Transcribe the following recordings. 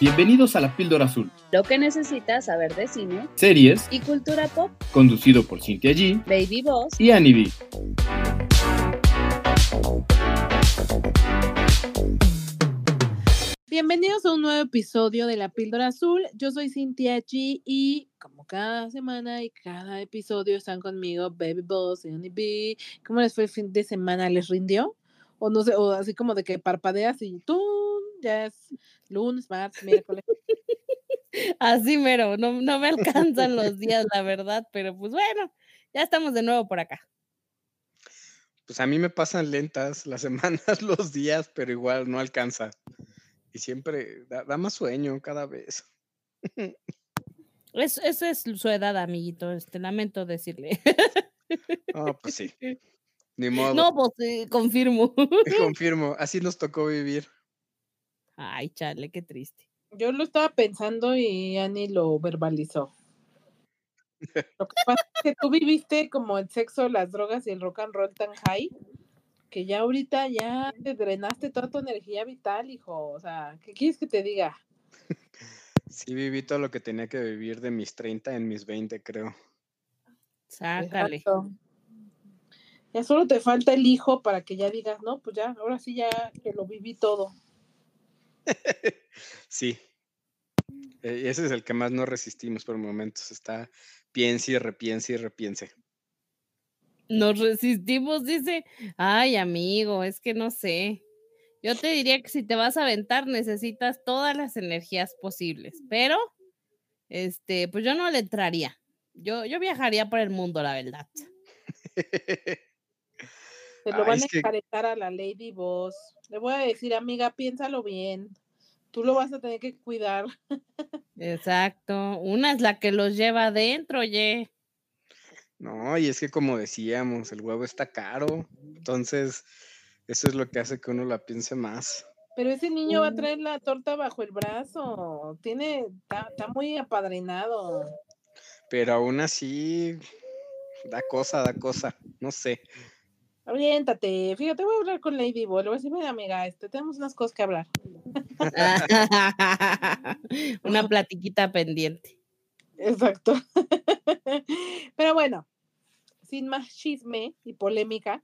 Bienvenidos a la Píldora Azul, Lo que necesitas saber de cine series y cultura pop. conducido por Cintia G Baby Boss. y Annie B. Bienvenidos a un nuevo episodio de La Píldora Azul. Yo soy Cintia G y como cada semana y cada episodio están conmigo Baby Boss y Annie B. ¿Cómo les fue el fin de semana? ¿Les rindió? O no sé, o así como de que parpadeas y tú ya es lunes, martes, miércoles. Así mero, no, no me alcanzan los días, la verdad, pero pues bueno, ya estamos de nuevo por acá. Pues a mí me pasan lentas las semanas, los días, pero igual no alcanza. Y siempre da, da más sueño cada vez. Es, eso es su edad, amiguito, este, lamento decirle. Ah, pues sí. Ni modo. No, pues eh, confirmo. Confirmo, así nos tocó vivir. Ay, chale, qué triste. Yo lo estaba pensando y Annie lo verbalizó. Lo que pasa es que tú viviste como el sexo, las drogas y el rock and roll tan high que ya ahorita ya te drenaste toda tu energía vital, hijo. O sea, ¿qué quieres que te diga? Sí, viví todo lo que tenía que vivir de mis 30 en mis 20, creo. Sácale. Exacto. Ya solo te falta el hijo para que ya digas, no, pues ya, ahora sí ya que lo viví todo. Sí. Eh, ese es el que más no resistimos por momentos. Está piense y repiense y repiense. Nos resistimos, dice. Ay, amigo, es que no sé. Yo te diría que si te vas a aventar necesitas todas las energías posibles, pero este, pues yo no le entraría. Yo, yo viajaría por el mundo, la verdad. Te lo Ay, van a que- encaretar a la Lady Boss. Le voy a decir, amiga, piénsalo bien. Tú lo vas a tener que cuidar. Exacto. Una es la que los lleva adentro, oye. No, y es que como decíamos, el huevo está caro. Entonces, eso es lo que hace que uno la piense más. Pero ese niño va a Mm. traer la torta bajo el brazo. Tiene, está, está muy apadrinado. Pero aún así, da cosa, da cosa. No sé. Aviéntate. Fíjate, voy a hablar con Lady Boss. Le voy a decir, mira, amiga, este, tenemos unas cosas que hablar. Una platiquita pendiente. Exacto. Pero bueno, sin más chisme y polémica,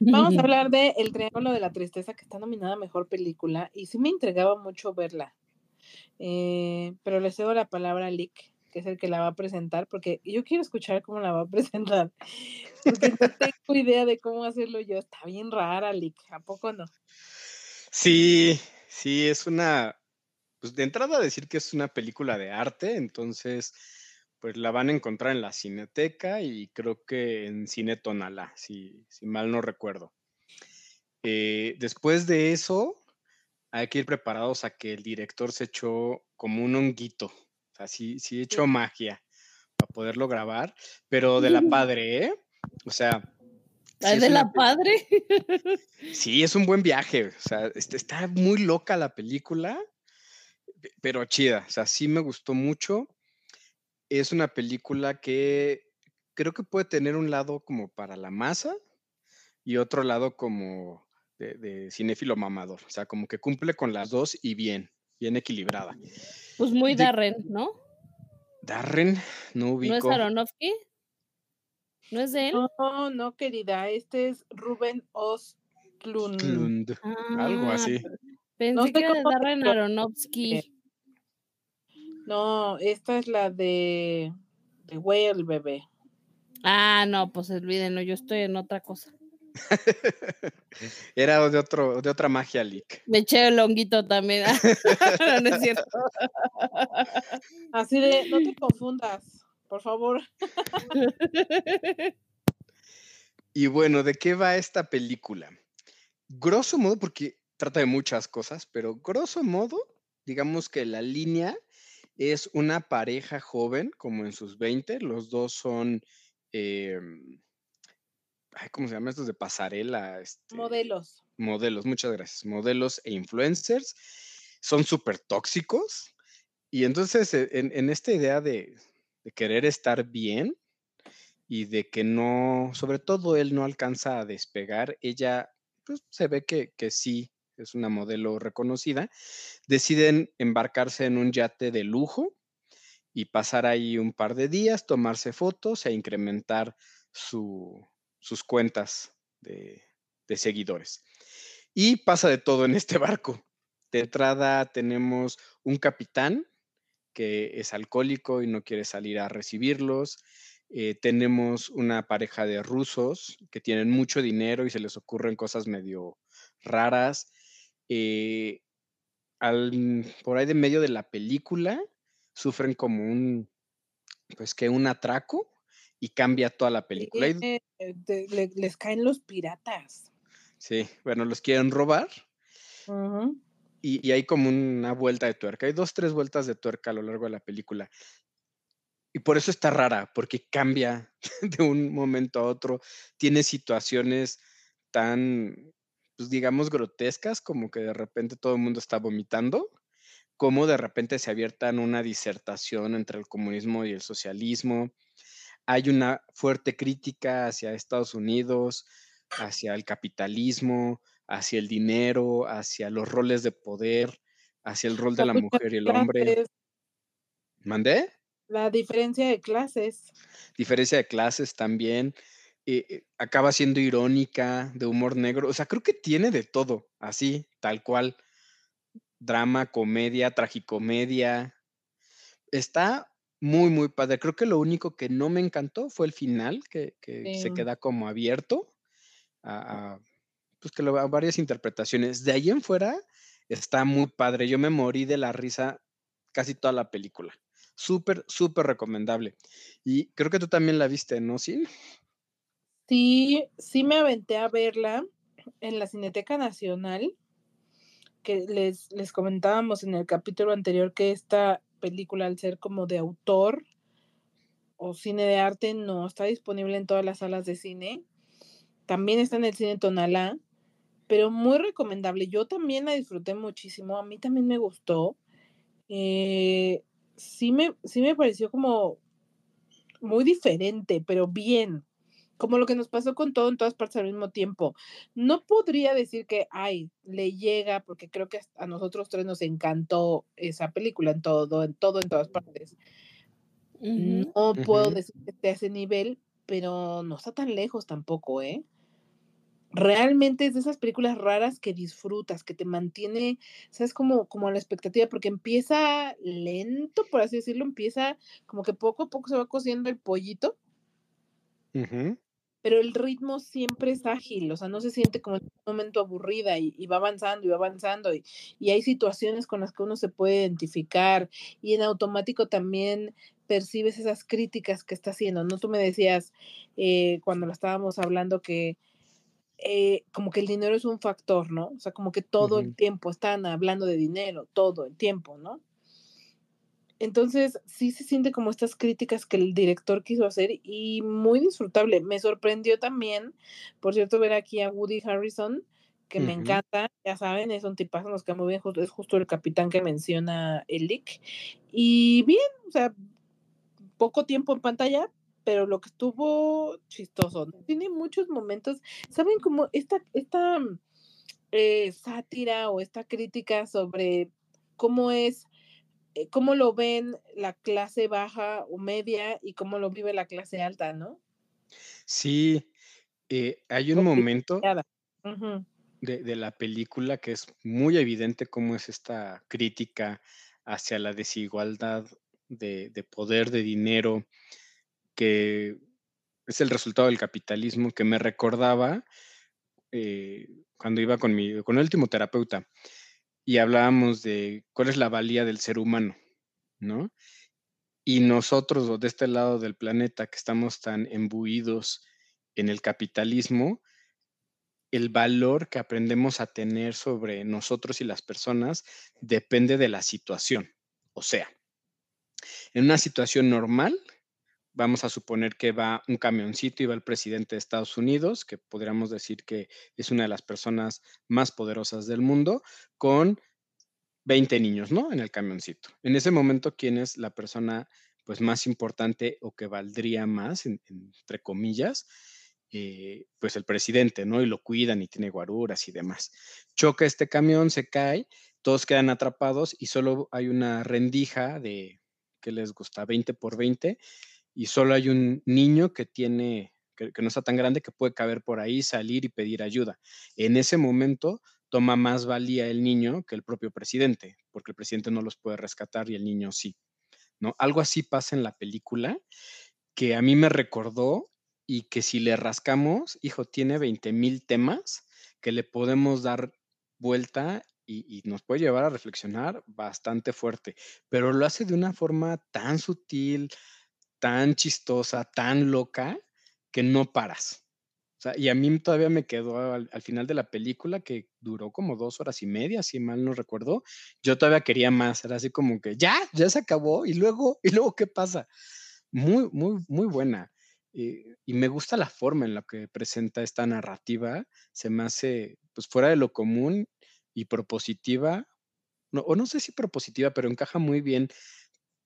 vamos a hablar de El Triángulo de la Tristeza, que está nominada a Mejor Película, y sí me entregaba mucho verla. Eh, pero le cedo la palabra a Lick, que es el que la va a presentar, porque yo quiero escuchar cómo la va a presentar, porque no tengo idea de cómo hacerlo yo. Está bien rara, Lick, ¿a poco no? Sí, sí, es una, pues de entrada decir que es una película de arte, entonces, pues la van a encontrar en la Cineteca y creo que en Cine Tonalá, si, si mal no recuerdo. Eh, después de eso, hay que ir preparados a que el director se echó como un honguito, o sea, sí, sí echó magia para poderlo grabar, pero de la padre, ¿eh? O sea... sí es de la padre. Sí, es un buen viaje. O sea, este, está muy loca la película, pe- pero chida. O sea, sí me gustó mucho. Es una película que creo que puede tener un lado como para la masa y otro lado como de, de cinéfilo mamador. O sea, como que cumple con las dos y bien, bien equilibrada. Pues muy De- Darren, ¿no? Darren, no ¿No es ubico. Aronofsky? ¿No es de él? No, no, querida, este es Rubén Ostlund. Klund, algo Ah, así. Pensé No sé que era de Darren. Aronofsky. No, esta es la de, de Whale, bebé. Ah, no, pues olvídenlo, yo estoy en otra cosa. Era de, otro, de otra magia, Lick. Me eché el honguito también. no, no es cierto. Así de, no te confundas, por favor. Y bueno, ¿de qué va esta película? Grosso modo, porque trata de muchas cosas, pero grosso modo, digamos que la línea es una pareja joven, como en sus 20, los dos son, em, ay, ¿cómo se llama estos de pasarela? Este, Modelos. modelos, muchas gracias, modelos e influencers, son súper tóxicos. Y entonces, e- en, en esta idea de, de querer estar bien y de que no, sobre todo él no alcanza a despegar, ella pues, se ve que, que sí es una modelo reconocida, deciden embarcarse en un yate de lujo y pasar ahí un par de días, tomarse fotos e incrementar su- sus cuentas de, seguidores. Y pasa de todo en este barco. De entrada tenemos un capitán que es alcohólico y no quiere salir a recibirlos. Eh, tenemos una pareja de rusos que tienen mucho dinero y se les ocurren cosas medio raras. Eh, al- por ahí de medio de la película sufren como un, pues que un atraco y cambia toda la película. Eh, eh, le- les caen los piratas. sí, bueno, los quieren robar y, y hay como una vuelta de tuerca. Hay dos, tres vueltas de tuerca a lo largo de la película. Y por eso está rara, porque cambia de un momento a otro. Tiene situaciones tan, pues digamos, grotescas, como que de repente todo el mundo está vomitando, como de repente se abiertan una disertación entre el comunismo y el socialismo. Hay una fuerte crítica hacia Estados Unidos, hacia el capitalismo, hacia el dinero, hacia los roles de poder, hacia el rol de La mujer y el hombre. ¿Mandé? La diferencia de clases. diferencia de clases también, eh, eh, acaba siendo irónica, de humor negro, o sea, creo que tiene de todo, así, tal cual, drama, comedia, tragicomedia, está muy, muy padre. Creo que lo único que no me encantó fue el final, que, que se queda como abierto a, a, pues que lo, a varias interpretaciones. De ahí en fuera está muy padre. Yo me morí de la risa casi toda la película. Súper, súper recomendable. Y creo que tú también la viste, ¿no? Sí. Sí, sí me aventé a verla en la Cineteca Nacional, que les, les comentábamos en el capítulo anterior que esta película, al ser como de autor o cine de arte, no está disponible en todas las salas de cine. También está en el cine Tonalá, pero muy recomendable. Yo también la disfruté muchísimo, a mí también me gustó. Eh, sí, me, sí me pareció como muy diferente, pero bien como lo que nos pasó con todo en todas partes al mismo tiempo. No podría decir que, ay, le llega, porque creo que a nosotros tres nos encantó esa película en todo, en todo, en todas partes. No puedo decir que esté a ese nivel, pero no está tan lejos tampoco, ¿eh? Realmente es de esas películas raras que disfrutas, que te mantiene, sabes, como, como a la expectativa, porque empieza lento, por así decirlo, empieza como que poco a poco se va cociendo el pollito. Pero el ritmo siempre es ágil, o sea, no se siente como en un momento aburrida y, y va avanzando y va avanzando y, y hay situaciones con las que uno se puede identificar y en automático también percibes esas críticas que está haciendo, ¿no? Tú me decías eh, cuando lo estábamos hablando que eh, como que el dinero es un factor, ¿no? O sea, como que todo el tiempo están hablando de dinero, todo el tiempo, ¿no? Entonces, sí se siente como estas críticas que el director quiso hacer y muy disfrutable. Me sorprendió también, por cierto, ver aquí a Woody Harrison, que me encanta, ya saben, es un tipazo, nos queda muy bien, es justo el capitán que menciona el Lick. Y bien, o sea, poco tiempo en pantalla, pero lo que estuvo chistoso. Tiene muchos momentos, ¿saben? Como esta, esta eh, sátira o esta crítica sobre cómo es cómo lo ven la clase baja o media y cómo lo vive la clase alta, ¿no? Sí, eh, hay un momento de, de la película que es muy evidente cómo es esta crítica hacia la desigualdad de, de poder, de dinero, que es el resultado del capitalismo, que me recordaba eh, cuando iba con mi, con el último terapeuta y hablábamos de cuál es la valía del ser humano, ¿no? Y nosotros de este lado del planeta que estamos tan embuidos en el capitalismo, el valor que aprendemos a tener sobre nosotros y las personas depende de la situación. O sea, en una situación normal, vamos a suponer que va un camioncito y va el presidente de Estados Unidos, que podríamos decir que es una de las personas más poderosas del mundo, con 20 niños, ¿no? En el camioncito. En ese momento, ¿quién es la persona pues más importante o que valdría más, en- entre comillas? eh, pues el presidente, ¿no? Y lo cuidan y tiene guaruras y demás. Choca este camión, se cae, todos quedan atrapados y solo hay una rendija de, ¿qué les gusta? 20 por 20 y solo hay un niño que tiene, que, no está tan grande, que puede caber por ahí, salir y pedir ayuda. En ese momento toma más valía el niño que el propio presidente, porque el presidente no los puede rescatar y el niño sí. ¿no? Algo así pasa en la película que a mí me recordó y que si le rascamos, hijo, tiene 20 mil temas que le podemos dar vuelta y nos puede llevar a reflexionar bastante fuerte, pero lo hace de una forma tan sutil, tan chistosa, tan loca, que no paras. O sea, y a mí todavía me quedó al, al final de la película, que duró como dos horas y media, si mal no recuerdo, yo todavía quería más, era así como que ya, ya se acabó, y luego, y luego, ¿qué pasa? Muy, muy, muy buena. Eh, y me gusta la forma en la que presenta esta narrativa, se me hace pues fuera de lo común y propositiva, no, o no sé si propositiva, pero encaja muy bien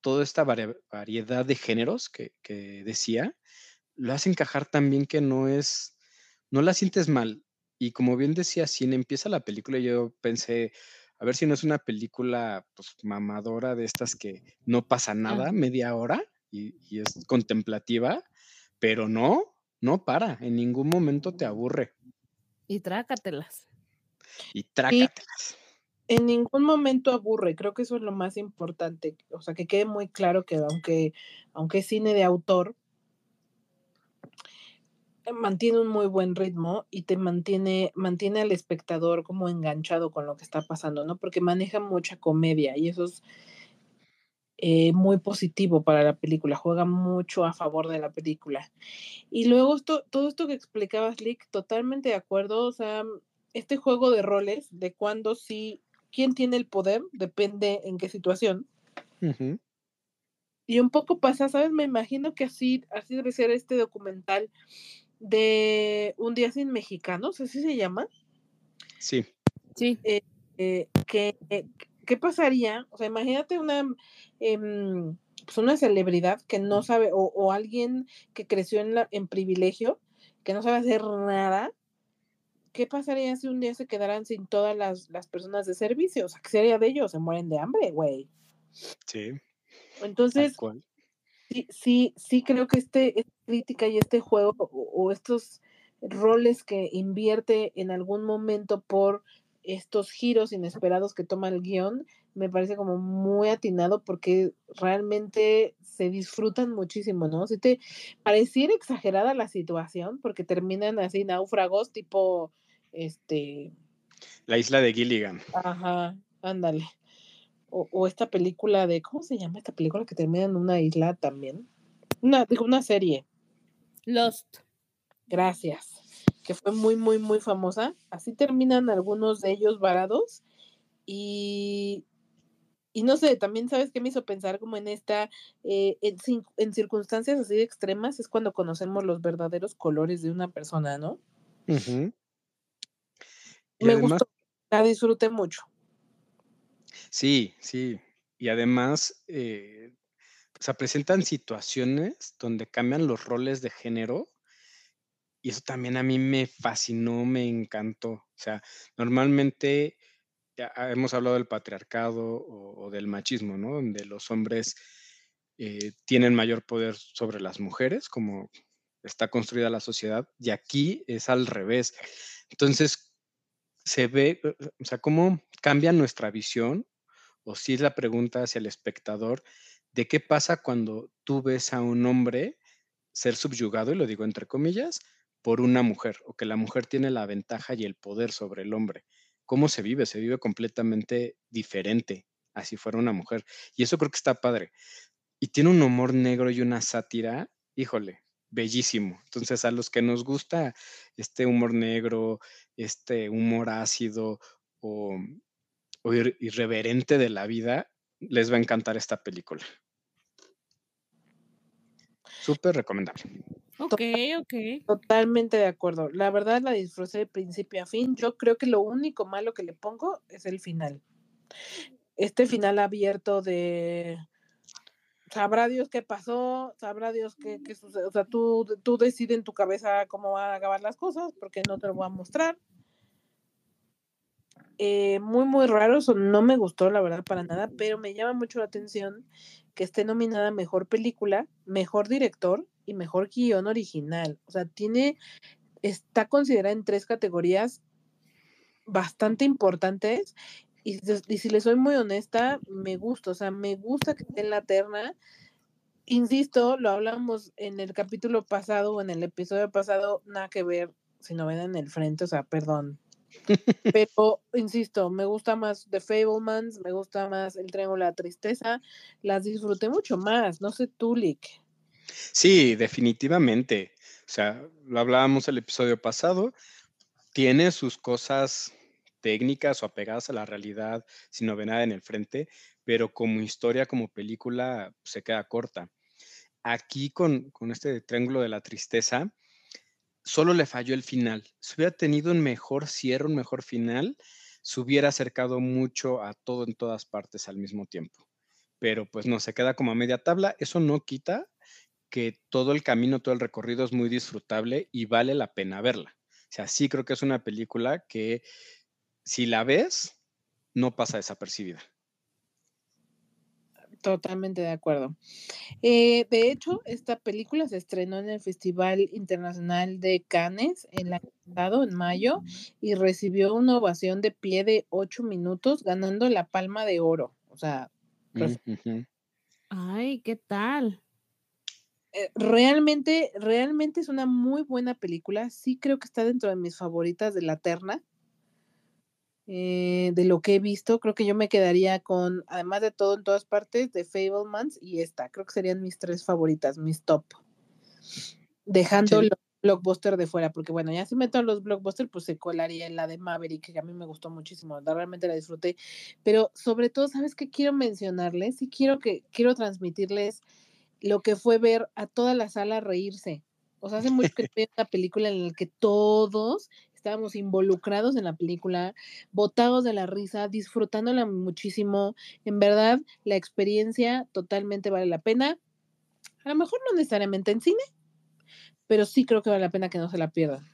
toda esta variedad de géneros que, que decía, lo hace encajar también que no es, no la sientes mal. Y como bien decía, si empieza la película, yo pensé, a ver si no es una película pues mamadora de estas que no pasa nada, media hora, y, y es contemplativa, pero no, no para, en ningún momento te aburre. Y trácatelas. Y trácatelas. En ningún momento aburre, creo que eso es lo más importante, o sea, que quede muy claro que aunque, aunque es cine de autor, mantiene un muy buen ritmo y te mantiene, mantiene al espectador como enganchado con lo que está pasando, ¿no? Porque maneja mucha comedia y eso es eh, muy positivo para la película, juega mucho a favor de la película. Y luego esto, todo esto que explicabas, Lick, totalmente de acuerdo, o sea, este juego de roles, de cuándo sí, quién tiene el poder, depende en qué situación. Y un poco pasa, ¿sabes? Me imagino que así, así debe ser este documental de Un día sin mexicanos, así se llama. Sí, Sí. eh, eh, que, eh, ¿Qué pasaría? O sea, imagínate una, em, pues una celebridad que no sabe, o, o alguien que creció en, la, en privilegio, que no sabe hacer nada. ¿Qué pasaría si un día se quedaran sin todas las, las personas de servicio? O sea, ¿qué sería de ellos? Se mueren de hambre, güey. sí, Entonces, sí, sí, sí creo que este, esta crítica y este juego o, o estos roles que invierte en algún momento por estos giros inesperados que toma el guion, me parece como muy atinado porque realmente se disfrutan muchísimo, ¿no? Si te pareciera exagerada la situación porque terminan así náufragos tipo, este, La isla de Gilligan. ajá, ándale. O, o esta película de, ¿cómo se llama esta película que termina en una isla también? Una, digo, una serie, Lost. gracias, que fue muy, muy, muy famosa. Así terminan algunos de ellos varados y, y no sé, también sabes qué me hizo pensar como en esta, eh, en, en circunstancias así de extremas es cuando conocemos los verdaderos colores de una persona, ¿no? Me además, gustó, la disfruté mucho. sí, sí. Y además, eh, o sea, presentan situaciones donde cambian los roles de género y eso también a mí me fascinó, me encantó. O sea, normalmente ya hemos hablado del patriarcado o, o del machismo, ¿no? Donde los hombres eh, tienen mayor poder sobre las mujeres, como está construida la sociedad, y aquí es al revés. Entonces, se ve, eh, o sea, cómo cambia nuestra visión, o si es la pregunta hacia el espectador, de qué pasa cuando tú ves a un hombre ser subyugado, y lo digo entre comillas, por una mujer, o que la mujer tiene la ventaja y el poder sobre el hombre. ¿Cómo se vive? Se vive completamente diferente, así fuera una mujer. Y eso creo que está padre. Y tiene un humor negro y una sátira, híjole, bellísimo. Entonces, a los que nos gusta este humor negro, este humor ácido o, o ir- irreverente de la vida, les va a encantar esta película. Súper recomendable. Ok, ok. Totalmente de acuerdo. La verdad la disfruté de principio a fin. Yo creo que lo único malo que le pongo es el final. Este final abierto de sabrá Dios qué pasó, sabrá Dios qué, qué sucede. O sea, tú, tú decides en tu cabeza cómo van a acabar las cosas, porque no te lo voy a mostrar. Eh, muy, muy raro, eso no me gustó, la verdad, para nada, pero me llama mucho la atención que esté nominada Mejor Película, Mejor Director y Mejor Guión Original. O sea, tiene, está considerada en tres categorías bastante importantes y, si- y si le soy muy honesta, me gusta, o sea, me gusta que esté en la terna. Insisto, lo hablamos en el capítulo pasado o en el episodio pasado, nada que ver si no ven en el frente, o sea, perdón. Pero, insisto, me gusta más The Fablemans, me gusta más El Triángulo de la Tristeza, las disfruté mucho más, no sé tú, Lick. Sí, definitivamente. O sea, lo hablábamos el episodio pasado. Tiene sus cosas técnicas o apegadas a la realidad, sin novedad en el frente, pero como historia, como película, se queda corta. Aquí con, con este Triángulo de la Tristeza, solo le falló el final. Si hubiera tenido un mejor cierre, un mejor final, se hubiera acercado mucho a todo en todas partes al mismo tiempo. Pero pues no, se queda como a media tabla. Eso no quita que todo el camino, todo el recorrido es muy disfrutable y vale la pena verla. O sea, sí creo que es una película que si la ves, no pasa desapercibida. Totalmente de acuerdo. Eh, de hecho, esta película se estrenó en el Festival Internacional de Cannes el año pasado, en mayo, y recibió una ovación de pie de ocho minutos, ganando la Palma de Oro. O sea. Ay, ¿qué tal? Eh, realmente, realmente es una muy buena película. Sí creo que está dentro de mis favoritas de la terna. Eh, de lo que he visto, creo que yo me quedaría con, además de todo en todas partes, de Fablemans y esta. Creo que serían mis tres favoritas, mis top. Dejando Sí. los blockbuster de fuera, porque bueno, ya si meto los blockbuster, pues se colaría en la de Maverick, que a mí me gustó muchísimo, realmente la disfruté. Pero sobre todo, ¿sabes qué quiero mencionarles? Sí quiero que, quiero transmitirles lo que fue ver a toda la sala reírse. O sea, hace mucho que veo una película en la que todos estábamos involucrados en la película, botados de la risa, disfrutándola muchísimo. En verdad, la experiencia totalmente vale la pena. A lo mejor no necesariamente en cine, pero sí creo que vale la pena que no se la pierdan.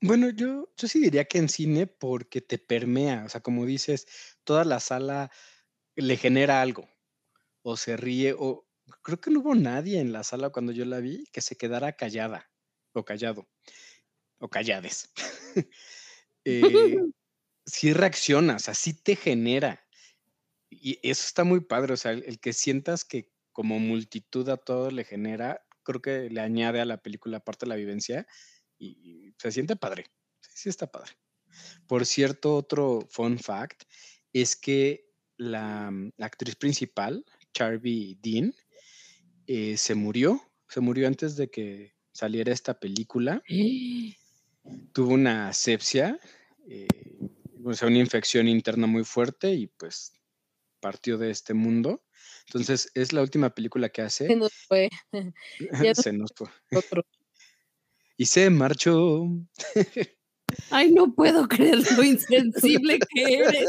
Bueno, yo, yo sí diría que en cine porque te permea, o sea, como dices, toda la sala le genera algo, o se ríe, o creo que no hubo nadie en la sala cuando yo la vi que se quedara callada, o callado, o callades. Eh, sí reacciona, o sea, sí te genera. Y eso está muy padre, o sea, el, el que sientas que como multitud a todo le genera, creo que le añade a la película parte de la vivencia y, y se siente padre. Sí, sí está padre. Por cierto, otro fun fact es que la, mm, la actriz principal, Charby Dean, eh, se murió, se murió antes de que saliera esta película tuvo una asepsia, eh, o sea, una infección interna muy fuerte y pues partió de este mundo. Entonces, es la última película que Se hace. nos fue. Se nos fue. Otro. Y se marchó. Ay, no puedo creer lo insensible que eres.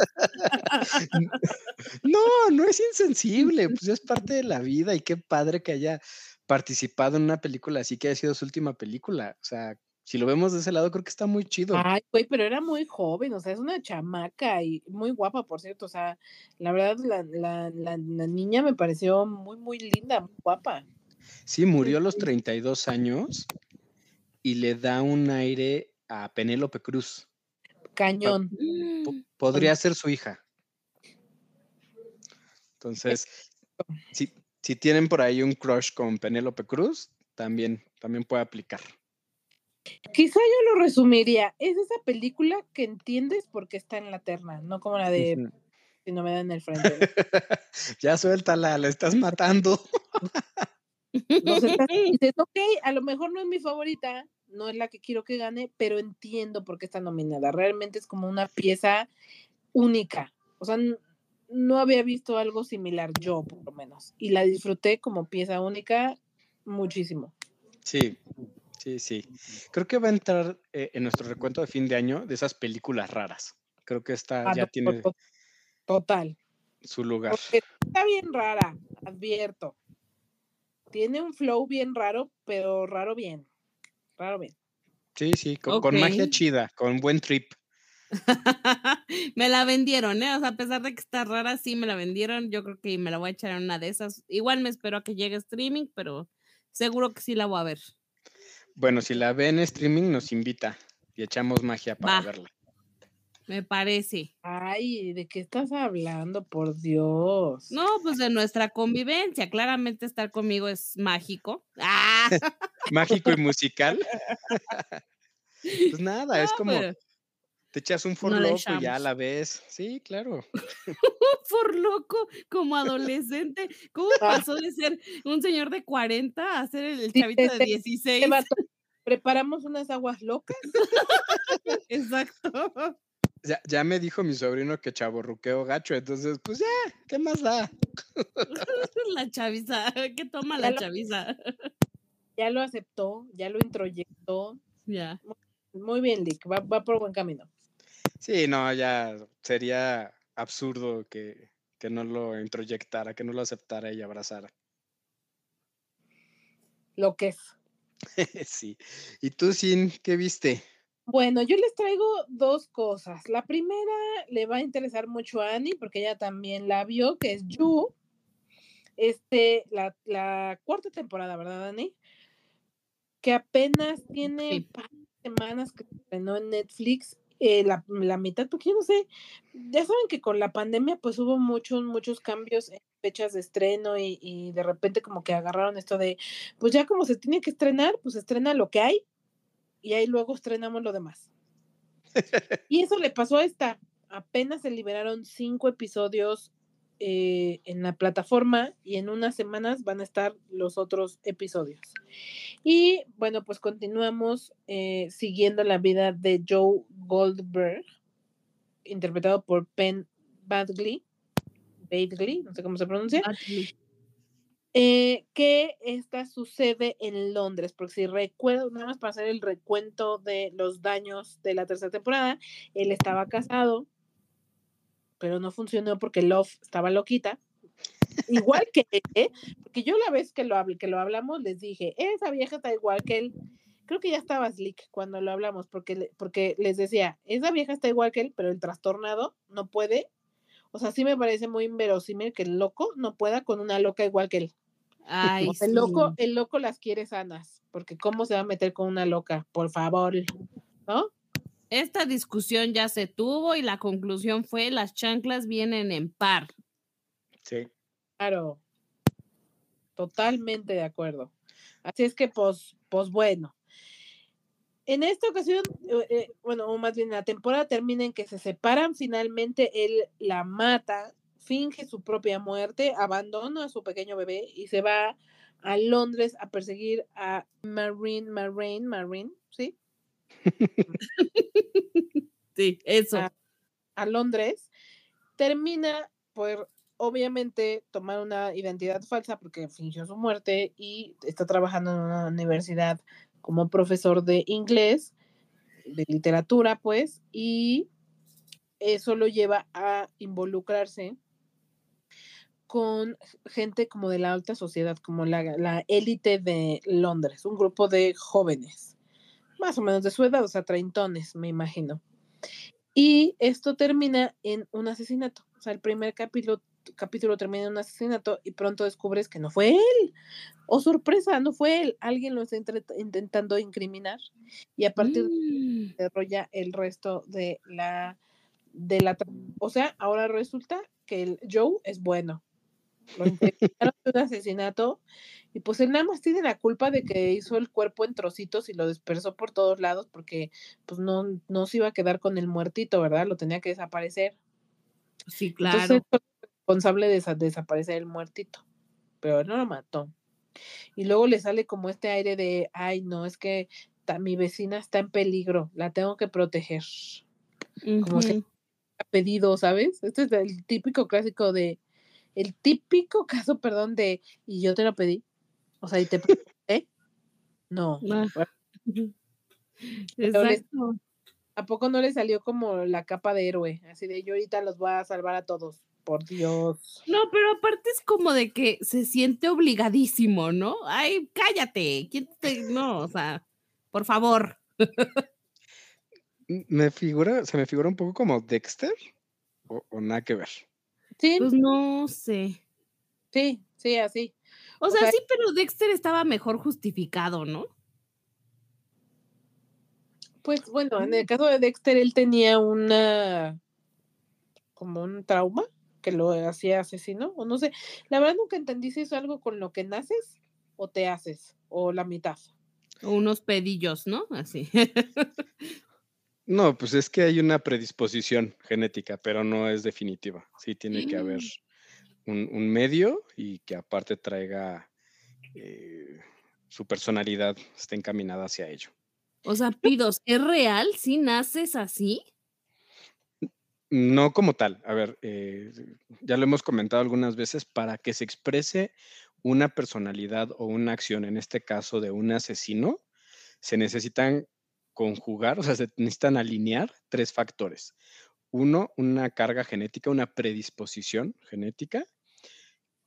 No, no es insensible, pues es parte de la vida y qué padre que haya participado en una película así que haya sido su última película. O sea, si lo vemos de ese lado, creo que está muy chido. Ay, güey, pero era muy joven, o sea, es una chamaca y muy guapa, por cierto. O sea, la verdad, la, la, la, la niña me pareció muy, muy linda, muy guapa. Sí, murió a los 32 años y le da un aire a Penélope Cruz. Cañón. Po- podría ser su hija. Entonces, si, si tienen por ahí un crush con Penélope Cruz, también, también puede aplicar. Quizá yo lo resumiría. Es esa película que entiendes porque está en la terna, no como la de si no me dan el frente. ya suéltala, la estás matando. No sé, dices, ok, a lo mejor no es mi favorita, no es la que quiero que gane, pero entiendo por qué está nominada. Realmente es como una pieza única. O sea, no había visto algo similar yo, por lo menos. Y la disfruté como pieza única muchísimo. Sí, sí, sí. Creo que va a entrar eh, en nuestro recuento de fin de año de esas películas raras. Creo que esta Ah, ya no, tiene, to- Total. su lugar. Porque está bien rara, advierto. Tiene un flow bien raro, pero raro bien. Raro bien. Sí, sí, con, con magia chida, con buen trip. me la vendieron, ¿eh? O sea, a pesar de que está rara, sí me la vendieron. Yo creo que me la voy a echar en una de esas. Igual me espero a que llegue streaming, pero seguro que sí la voy a ver. Bueno, si la ve en streaming, nos invita y echamos magia para Va. verla. Me parece. Ay, ¿de qué estás hablando? Por Dios. No, pues de nuestra convivencia. Claramente estar conmigo es mágico. ¡Ah! Mágico y musical. pues nada, es como pero- te echas un no for le loco y ya echamos. la ves. Sí, claro. por loco como adolescente. ¿Cómo Ah. pasó de ser un señor de 40 a ser el, chavito de este- 16? Este Preparamos unas aguas locas. Exacto. Ya, ya me dijo mi sobrino que chaborruqueo gacho, entonces, pues ya, ¿qué más da? La chaviza. ¿Qué toma Ya la lo- chaviza? Ya lo aceptó, ya lo introyectó. Ya. Muy bien, Lick, va, va por buen camino. Sí, no, ya sería absurdo que, que no lo introyectara, que no lo aceptara y abrazara. Lo que es. sí. ¿Y tú, Sin, qué viste? Bueno, yo les traigo dos cosas. La primera le va a interesar mucho a Annie porque ella también la vio, que es You. Este, la, la cuarta temporada, ¿verdad, Annie? Que apenas tiene Sí. un par de semanas que se estrenó en Netflix. eh, la, la mitad, porque yo no sé, ya saben que con la pandemia pues hubo muchos, muchos cambios en fechas de estreno y, y de repente como que agarraron esto de, pues ya como se tiene que estrenar, pues estrena lo que hay y ahí luego estrenamos lo demás. y eso le pasó a esta. Apenas se liberaron cinco episodios eh, en la plataforma y en unas semanas van a estar los otros episodios. Y bueno, pues continuamos eh, siguiendo la vida de Joe Goldberg, interpretado por Penn Badgley. Badgley, no sé cómo se pronuncia eh, que esta sucede en Londres, porque si recuerdo, nada más para hacer el recuento de los daños de la tercera temporada, él estaba casado, pero no funcionó porque Love estaba loquita. Igual que, ¿eh? porque yo la vez que lo, que lo hablamos les dije, esa vieja está igual que él. Creo que ya estaba slick cuando lo hablamos, porque, porque les decía, esa vieja está igual que él, pero el trastornado no puede. O sea, sí me parece muy inverosímil que el loco no pueda con una loca igual que él. Ay, O sea, el sí. loco, el loco las quiere sanas, porque cómo se va a meter con una loca, por favor, ¿no? Esta discusión ya se tuvo y la conclusión fue las chanclas vienen en par. Sí. Claro, totalmente de acuerdo. Así es que, pues, pues bueno. En esta ocasión, eh, eh, bueno, o más bien la temporada termina en que se separan, finalmente él la mata, finge su propia muerte, abandona a su pequeño bebé y se va a Londres a perseguir a Marine, Marine, Marine, ¿sí? Sí, eso. A Londres, termina por obviamente tomar una identidad falsa porque fingió su muerte y está trabajando en una universidad como profesor de inglés, de literatura, pues, y eso lo lleva a involucrarse con gente como de la alta sociedad, como la, la élite de Londres, un grupo de jóvenes, más o menos de su edad, o sea, treintones, me imagino. Y esto termina en un asesinato. O sea, el primer capítulo, capítulo termina en un asesinato y pronto descubres que no fue él. Oh, sorpresa, no fue él. Alguien lo está intentando incriminar. Y a partir de ahí Mm, se desarrolla el resto de la de la o sea, ahora resulta que el Joe es bueno. Lo de un asesinato y pues él nada más tiene la culpa de que hizo el cuerpo en trocitos y lo dispersó por todos lados porque pues no, no se iba a quedar con el muertito, ¿verdad? Lo tenía que desaparecer. Sí, Entonces claro. el responsable de desa- desaparecer el muertito, pero no lo mató. Y luego le sale como este aire de, ay, no, es que mi vecina está en peligro, la tengo que proteger. como que-. Ha pedido, ¿sabes? Este es el típico clásico de, el típico caso, perdón, de, y yo te lo pedí. O sea, y te. No. Ah. Exacto. ¿A poco no le salió como la capa de héroe? Así de yo ahorita los voy a salvar a todos. Por Dios. No, pero aparte es como de que se siente obligadísimo, ¿no? Ay, cállate. ¿Quién te... No, o sea, por favor. M- Me figura, se me figura un poco como Dexter o, o nada que ver. Sí, Pues no sé. sí, sí, así. O O sea, sea- sí, pero Dexter estaba mejor justificado, ¿no? Pues bueno, en el caso de Dexter, él tenía una como un trauma que lo hacía asesino, o no sé. La verdad nunca entendí si es algo con lo que naces o te haces, o la mitad. O unos pedillos, ¿no? Así. No, pues es que hay una predisposición genética, pero no es definitiva. Sí tiene que haber un, un medio y que aparte traiga eh, su personalidad, esté encaminada hacia ello. O sea, Pidos, ¿es real? ¿Sí naces así? No como tal. A ver, eh, ya lo hemos comentado algunas veces, para que se exprese una personalidad o una acción, en este caso de un asesino, se necesitan conjugar, o sea, se necesitan alinear tres factores. Uno, una carga genética, una predisposición genética,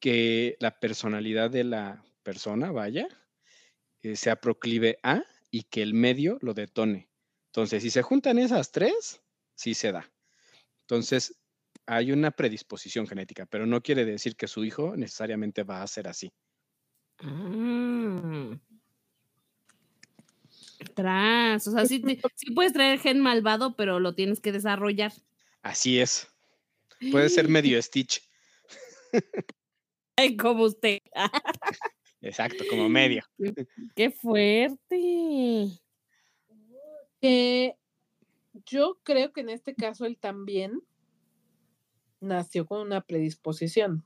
que la personalidad de la persona, vaya, eh, sea proclive a y que el medio lo detone. Entonces, si se juntan esas tres, sí se da. Entonces, hay una predisposición genética, pero no quiere decir que su hijo necesariamente va a ser así. Ah. Tras, o sea, sí, sí puedes traer gen malvado, pero lo tienes que desarrollar. Así es. Puede ser medio Stitch. Ay, como usted. Exacto, como medio. ¡Qué fuerte! Que yo creo que en este caso él también nació con una predisposición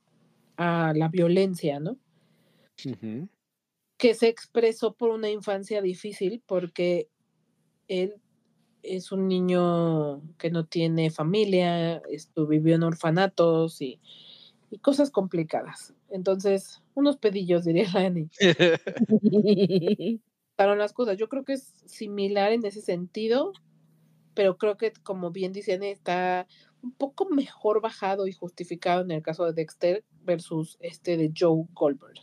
a la violencia, ¿no? Que se expresó por una infancia difícil porque él es un niño que no tiene familia, esto, vivió en orfanatos y, y cosas complicadas. Entonces, unos pedillos, diría la Ani. Pasaron las cosas. Yo creo que es similar en ese sentido, pero creo que, como bien dicen, está un poco mejor bajado y justificado en el caso de Dexter versus este de Joe Goldberg.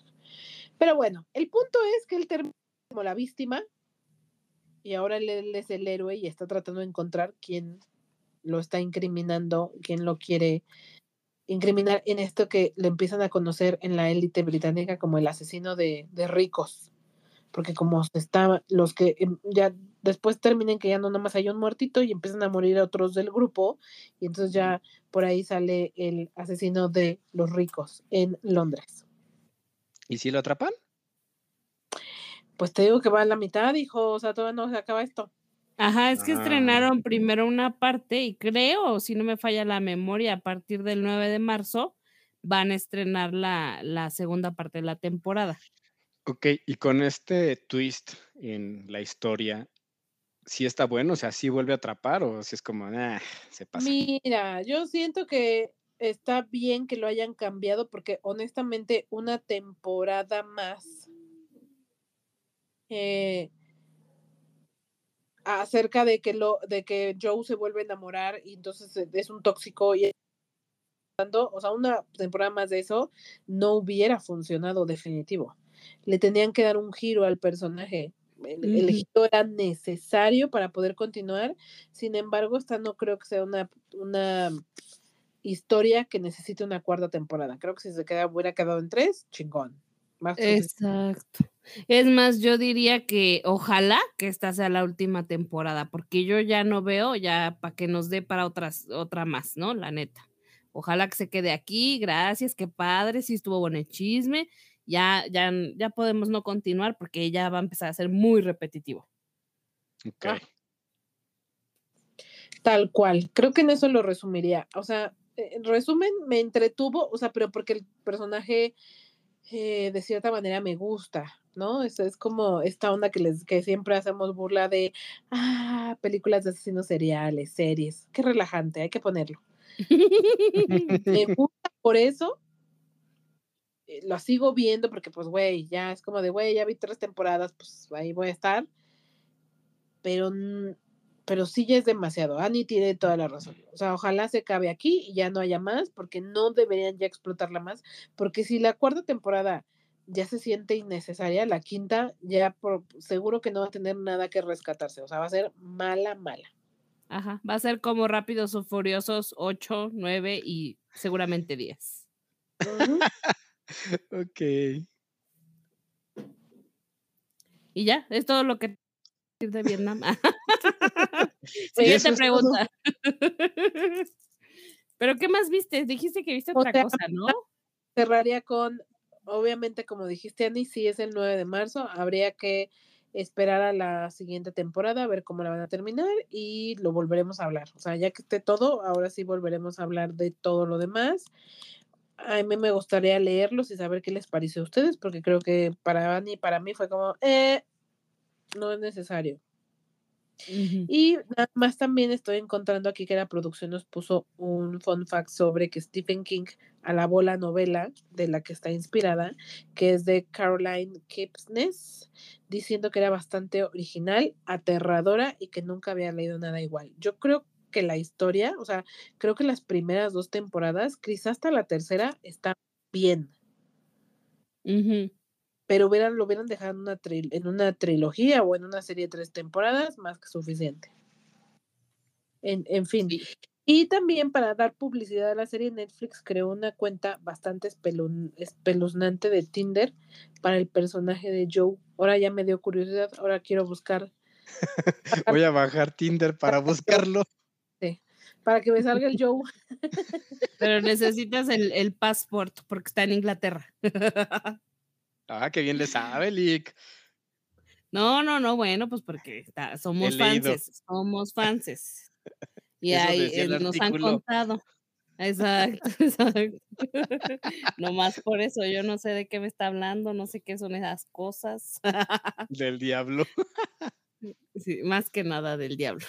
Pero bueno, el punto es que él termina como la víctima y ahora él, es el héroe y está tratando de encontrar quién lo está incriminando, quién lo quiere incriminar en esto que le empiezan a conocer en la élite británica como el asesino de, de ricos. Porque como se está, los que em, ya después terminen que ya no nomás hay un muertito y empiezan a morir otros del grupo, y entonces ya por ahí sale el asesino de los ricos en Londres. ¿Y si lo atrapan? Pues te digo que va a la mitad, hijo, o sea, todavía no se acaba esto. Ajá, es que Ah. estrenaron primero una parte y creo, si no me falla la memoria, a partir del 9 de marzo van a estrenar la, la segunda parte de la temporada. Ok, y con este twist en la historia, ¿sí está bueno? O sea, ¿sí vuelve a atrapar o si es como, ah, se pasa? Mira, yo siento que está bien que lo hayan cambiado porque honestamente una temporada más eh, acerca de que lo de que Joe se vuelve a enamorar y entonces e- es un tóxico y o sea, una temporada más de eso no hubiera funcionado definitivo. Le tenían que dar un giro al personaje. El, el Ujú. giro era necesario para poder continuar. Sin embargo, esta no creo que sea una, una historia que necesite una cuarta temporada. Creo que si se queda, hubiera quedado en tres, chingón. Más. Exacto. Es más, yo diría que ojalá que esta sea la última temporada, porque yo ya no veo ya para que nos dé para otras, otra más, ¿no? La neta. Ojalá que se quede aquí, gracias, qué padre, sí estuvo bueno el chisme. Ya, ya, ya podemos no continuar porque ya va a empezar a ser muy repetitivo. Ok. Ah. Tal cual. Creo que en eso lo resumiría. O sea, eh, en resumen, me entretuvo, o sea, pero porque el personaje eh, de cierta manera me gusta, ¿no? Es, es como esta onda que, les, que siempre hacemos burla de, ah, películas de asesinos seriales, series. Qué relajante, hay que ponerlo. Me gusta por eso. Eh, Lo sigo viendo porque, pues, güey, ya es como de, güey, ya vi tres temporadas, pues ahí voy a estar. Pero pero sí ya es demasiado. Annie tiene toda la razón. O sea, ojalá se acabe aquí y ya no haya más, porque no deberían ya explotarla más, porque si la cuarta temporada ya se siente innecesaria, la quinta ya por, seguro que no va a tener nada que rescatarse, o sea, va a ser mala, mala. Ajá, va a ser como Rápidos o Furiosos 8, 9 y seguramente 10. Ujú. Ok. Y ya, es todo lo que decir de Vietnam. Siguiente pregunta. Pero ¿qué más viste? Dijiste que viste O otra sea, cosa, ¿no? cerraría con, obviamente, como dijiste, Annie, si es el 9 de marzo, habría que esperar a la siguiente temporada, a ver cómo la van a terminar y lo volveremos a hablar. O sea, ya que esté todo, ahora sí volveremos a hablar de todo lo demás. A mí me gustaría leerlos y saber qué les pareció a ustedes, porque creo que para Annie y para mí fue como, eh, no es necesario. Y nada más también estoy encontrando aquí que la producción nos puso un fun fact sobre que Stephen King alabó la novela de la que está inspirada, que es de Caroline Kipnis, diciendo que era bastante original, aterradora y que nunca había leído nada igual. Yo creo que la historia, o sea, creo que las primeras dos temporadas, quizás hasta la tercera, está bien, pero hubieran, lo hubieran dejado en una, tril- en una trilogía o en una serie de tres temporadas, más que suficiente. En, en fin. Sí. Y también para dar publicidad a la serie, Netflix creó una cuenta bastante espelun- espeluznante de Tinder para el personaje de Joe. Ahora ya me dio curiosidad, ahora quiero buscar, Voy a bajar Tinder para buscarlo. Para que me salga el Joe. Pero necesitas el, el passport porque está en Inglaterra. Ah, qué bien le sabe, Lick. No, no, no, bueno, pues porque está- somos fanses, somos fanses. Y Eso ahí eh, nos han contado. Exacto, exacto. No más por eso, yo no sé de qué me está hablando, no sé qué son esas cosas. Del diablo. Sí, más que nada del diablo.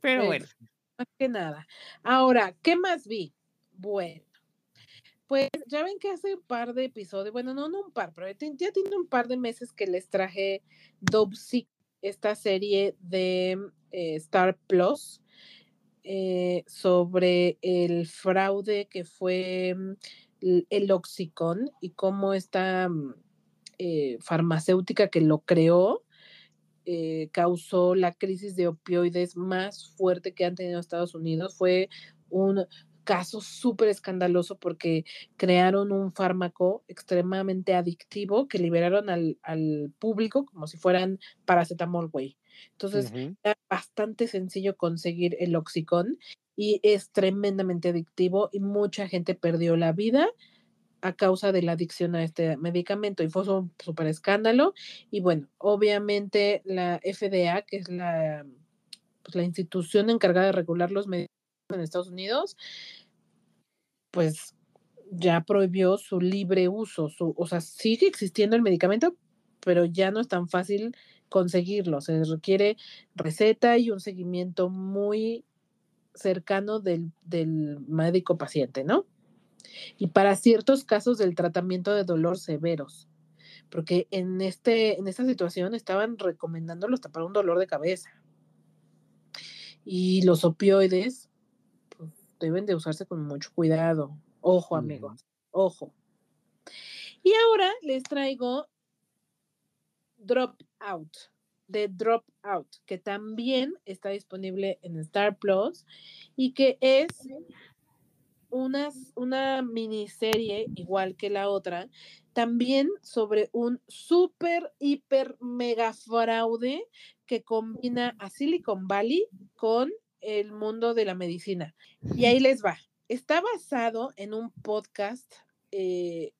Pero Pues, bueno. Más que nada. Ahora, ¿qué más vi? Bueno, pues ya ven que hace un par de episodios, bueno, no, un par, pero ya ti- ya tiene un par de meses que les traje Dope Sick, esta serie de eh, Star Plus eh, sobre el fraude que fue mm, el Oxicon y cómo esta mm, eh, farmacéutica que lo creó eh, causó la crisis de opioides más fuerte que han tenido Estados Unidos. Fue un caso súper escandaloso porque crearon un fármaco extremadamente adictivo que liberaron al, al público como si fueran paracetamol, güey. Entonces, Ujú. era bastante sencillo conseguir el Oxicon y es tremendamente adictivo y mucha gente perdió la vida a causa de la adicción a este medicamento y fue un súper escándalo y bueno, obviamente la FDA, que es la, pues, la institución encargada de regular los medicamentos en Estados Unidos, pues ya prohibió su libre uso, su, o sea, sigue existiendo el medicamento, pero ya no es tan fácil conseguirlo, se requiere receta y un seguimiento muy cercano del, del médico paciente, ¿no? Y para ciertos casos del tratamiento de dolor severos, porque en, este, en esta situación estaban recomendándolo hasta para un dolor de cabeza. Y los opioides pues, deben de usarse con mucho cuidado. Ojo, amigos, ojo. Y ahora les traigo Drop Out, de Drop Out, que también está disponible en Star Plus y que es una, una miniserie igual que la otra, también sobre un súper, hiper, mega fraude que combina a Silicon Valley con el mundo de la medicina. Y ahí les va. Está basado en un podcast eh,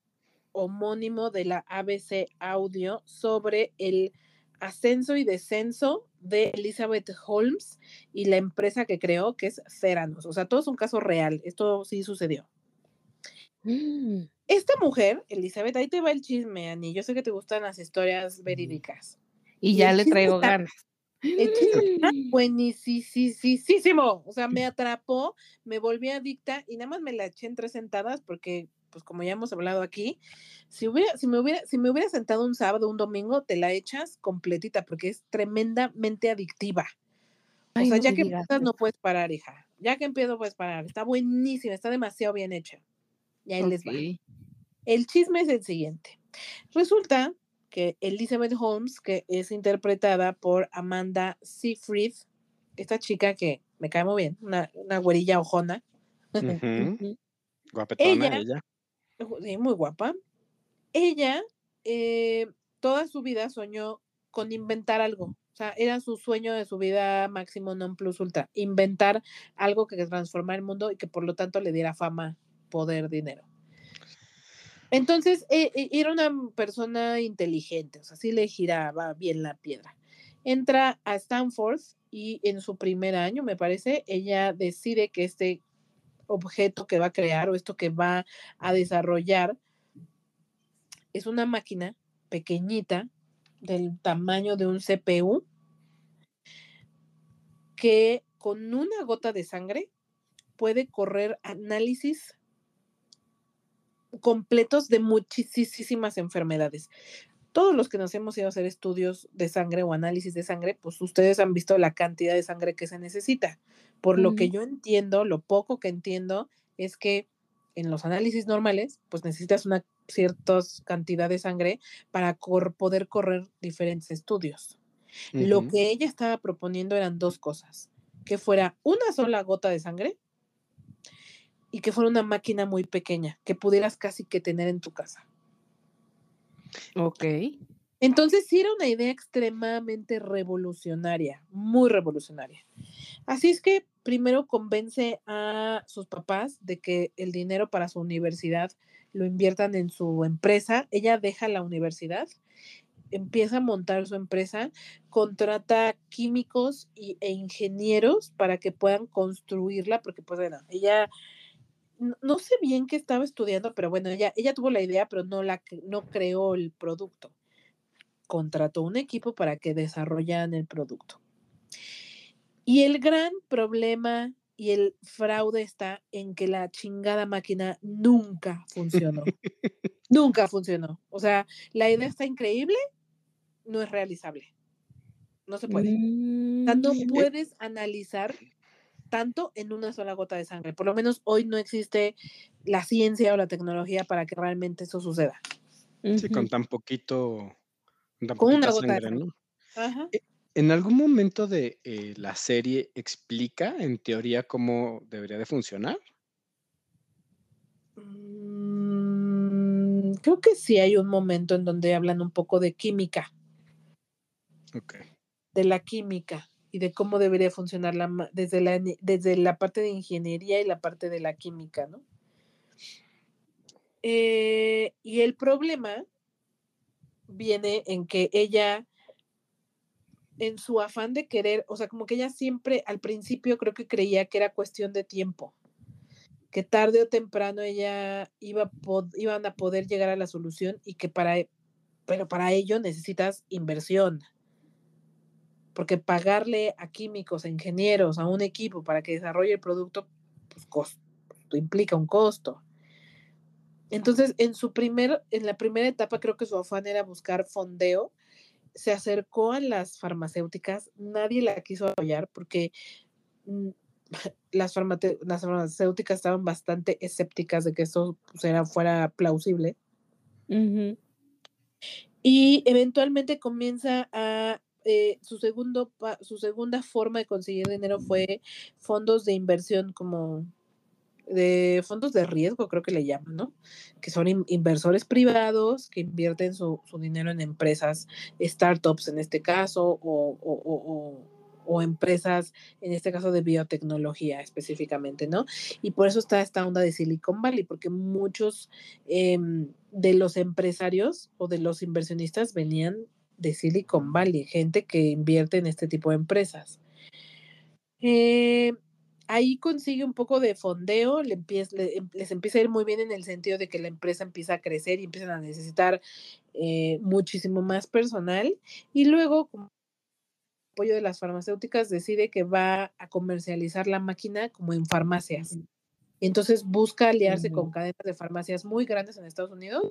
homónimo de la ABC Audio sobre el ascenso y descenso de Elizabeth Holmes y la empresa que creó, que es Theranos. O sea, todo es un caso real. Esto sí sucedió. Mm, Esta mujer, Elizabeth, ahí te va el chisme, Ani. Yo sé que te gustan las historias verídicas. Y Y ya le traigo está- ganas. El chisme está buenísimo. O sea, me atrapó, me volví adicta y nada más me la eché en tres sentadas porque, pues como ya hemos hablado aquí, si, hubiera, si, me hubiera, si me hubiera sentado un sábado, un domingo, te la echas completita porque es tremendamente adictiva. O sea, no ya que digas empiezas no puedes parar, hija. Ya que empiezo puedes parar. Está buenísima, está demasiado bien hecha. Y ahí les va. El chisme es el siguiente. Resulta que Elizabeth Holmes, que es interpretada por Amanda Seyfried, esta chica que me cae muy bien, una, una güerilla ojona. Guapetona Ella- ella. Sí, muy guapa. Ella eh, toda su vida soñó con inventar algo. O sea, era su sueño de su vida máximo non plus ultra. Inventar algo que transformara el mundo y que por lo tanto le diera fama, poder, dinero. Entonces, eh, eh, era una persona inteligente, o sea, sí le giraba bien la piedra. Entra a Stanford y en su primer año, me parece, ella decide que este objeto que va a crear o esto que va a desarrollar es una máquina pequeñita del tamaño de un CPU que con una gota de sangre puede correr análisis completos de muchísimas enfermedades. Todos los que nos hemos ido a hacer estudios de sangre o análisis de sangre, pues ustedes han visto la cantidad de sangre que se necesita. Por lo que yo entiendo, lo poco que entiendo es que en los análisis normales, pues necesitas una cierta cantidad de sangre para cor- poder correr diferentes estudios. Lo que ella estaba proponiendo eran dos cosas, que fuera una sola gota de sangre y que fuera una máquina muy pequeña, que pudieras casi que tener en tu casa. Ok. Entonces sí era una idea extremadamente revolucionaria, muy revolucionaria. Así es que primero convence a sus papás de que el dinero para su universidad lo inviertan en su empresa. Ella deja la universidad, empieza a montar su empresa, contrata químicos y, e ingenieros para que puedan construirla, porque pues bueno, ella no, no sé bien qué estaba estudiando, pero bueno, ella, ella tuvo la idea, pero no, la, no creó el producto. Contrató un equipo para que desarrollaran el producto. Y el gran problema y el fraude está en que la chingada máquina nunca funcionó. nunca funcionó. O sea, la idea está increíble, no es realizable. No se puede. O sea, no Mm, puedes analizar tanto en una sola gota de sangre. Por lo menos hoy no existe la ciencia o la tecnología para que realmente eso suceda. Sí, con tan poquito, con tan Con una de sangre, sangre. ¿no? Ajá. ¿En algún momento de eh, la serie explica, en teoría, cómo debería de funcionar? Mm, creo que sí hay un momento en donde hablan un poco de química, Ok. de la química y de cómo debería funcionar la, desde, la, desde la parte de ingeniería y la parte de la química, ¿no? Eh, y el problema viene en que ella, en su afán de querer, o sea, como que ella siempre al principio creo que creía que era cuestión de tiempo, que tarde o temprano ella iba iban a poder llegar a la solución y que para, pero para ello necesitas inversión, porque pagarle a químicos, a ingenieros, a un equipo para que desarrolle el producto, pues costo, implica un costo. Entonces, en su primer, en la primera etapa, creo que su afán era buscar fondeo. Se acercó a las farmacéuticas, nadie la quiso apoyar porque mm, las, las farmacéuticas estaban bastante escépticas de que esto pues, era, fuera plausible. Y eventualmente comienza a eh, su segundo su segunda forma de conseguir dinero fue fondos de inversión como de fondos de riesgo, creo que le llaman, ¿no? Que son in- inversores privados que invierten su, su dinero en empresas, startups en este caso, o, o- o- o- o empresas, en este caso de biotecnología específicamente, ¿no? Y por eso está esta onda de Silicon Valley, porque muchos em, de los empresarios o de los inversionistas venían de Silicon Valley, gente que invierte en este tipo de empresas. Eh, ahí consigue un poco de fondeo, le empieza, le- em- les empieza a ir muy bien en el sentido de que la empresa empieza a crecer y empiezan a necesitar eh, muchísimo más personal. Y luego, con apoyo de las farmacéuticas, decide que va a comercializar la máquina como en farmacias. Entonces busca aliarse con cadenas de farmacias muy grandes en Estados Unidos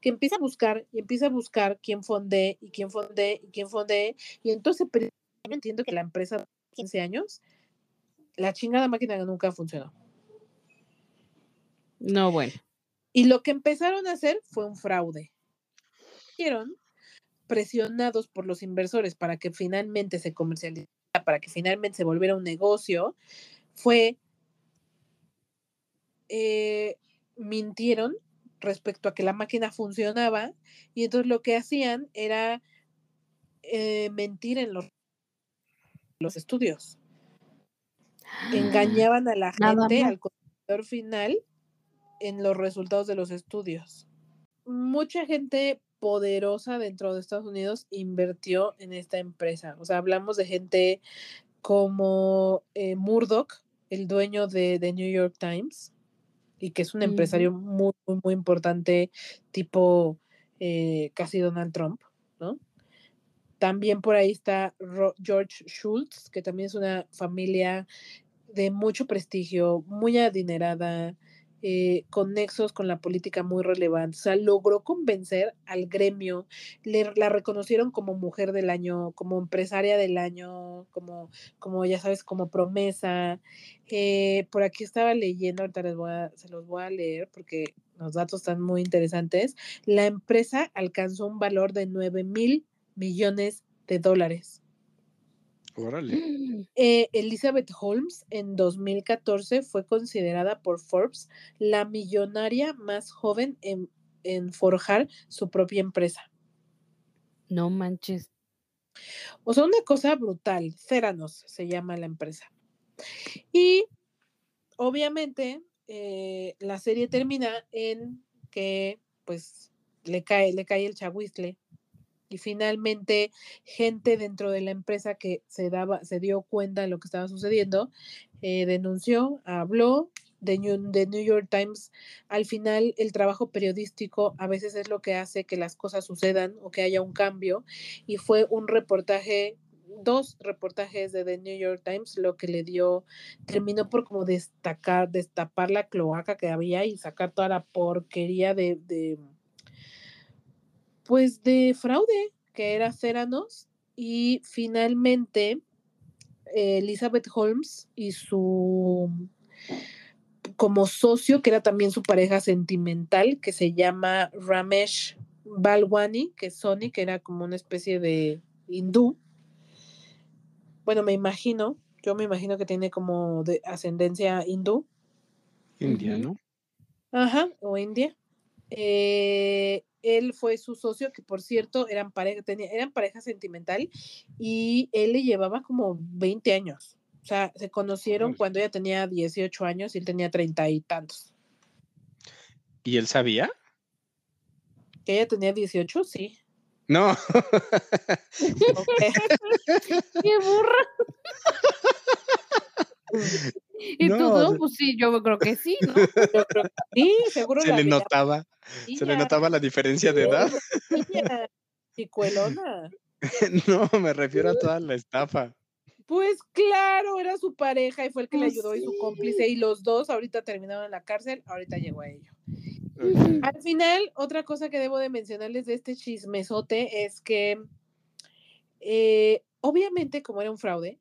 que empieza a buscar y empieza a buscar quién fonde y quién fonde y quién fonde. Y entonces pero yo entiendo que la empresa de 15 años, la chingada máquina nunca funcionó. No, bueno. Y lo que empezaron a hacer fue un fraude. Hicieron presionados por los inversores para que finalmente se comercializara, para que finalmente se volviera un negocio, fue eh, mintieron respecto a que la máquina funcionaba y entonces lo que hacían era eh, mentir en los, los estudios. Engañaban a la gente, al consumidor final, en los resultados de los estudios. Mucha gente poderosa dentro de Estados Unidos invirtió en esta empresa. O sea, hablamos de gente como eh, Murdoch, el dueño de The New York Times, y que es un empresario muy, muy, muy importante, tipo eh, casi Donald Trump, ¿no? También por ahí está Ro- George Schultz, que también es una familia de mucho prestigio, muy adinerada, eh, con nexos con la política muy relevantes. O sea, logró convencer al gremio, le, la reconocieron como mujer del año, como empresaria del año, como, como ya sabes, como promesa. Eh, por aquí estaba leyendo, ahorita les voy a- se los voy a leer porque los datos están muy interesantes. La empresa alcanzó un valor de 9 mil millones de dólares. Órale. Eh, Elizabeth Holmes en 2014 fue considerada por Forbes la millonaria más joven en, en forjar su propia empresa. No manches. O sea, una cosa brutal. Ceranos se llama la empresa. Y obviamente eh, la serie termina en que pues le cae, le cae el chahuizle y finalmente gente dentro de la empresa que se daba, se dio cuenta de lo que estaba sucediendo, eh, denunció, habló. The New, The New York Times, al final el trabajo periodístico a veces es lo que hace que las cosas sucedan o que haya un cambio y fue un reportaje, dos reportajes de The New York Times lo que le dio, terminó por como destacar, destapar la cloaca que había y sacar toda la porquería de, de pues de fraude que era Ceranos y finalmente eh, Elizabeth Holmes y su como socio que era también su pareja sentimental que se llama Ramesh Balwani que es Sony que era como una especie de hindú bueno me imagino yo me imagino que tiene como de ascendencia hindú India. ¿no? Ajá, o India. Eh, él fue su socio, que por cierto eran pareja, tenía, eran pareja sentimental, y él le llevaba como 20 años. O sea, se conocieron cuando ella tenía 18 años y él tenía 30 y tantos. ¿Y él sabía? ¿Que ella tenía 18? Sí. No. ¡Qué burra! Y tú, No, no, se- pues sí, yo creo que sí, ¿no? Yo creo que sí, seguro se le notaba, se le notaba la diferencia de edad. chicuelona. No, me refiero a toda la estafa. Pues claro, era su pareja y fue el que le Pues ayudó y su cómplice y los dos ahorita terminaron en la cárcel, ahorita llegó a ello. Al final, otra cosa que debo de mencionarles de este chismesote es que eh, obviamente como era un fraude,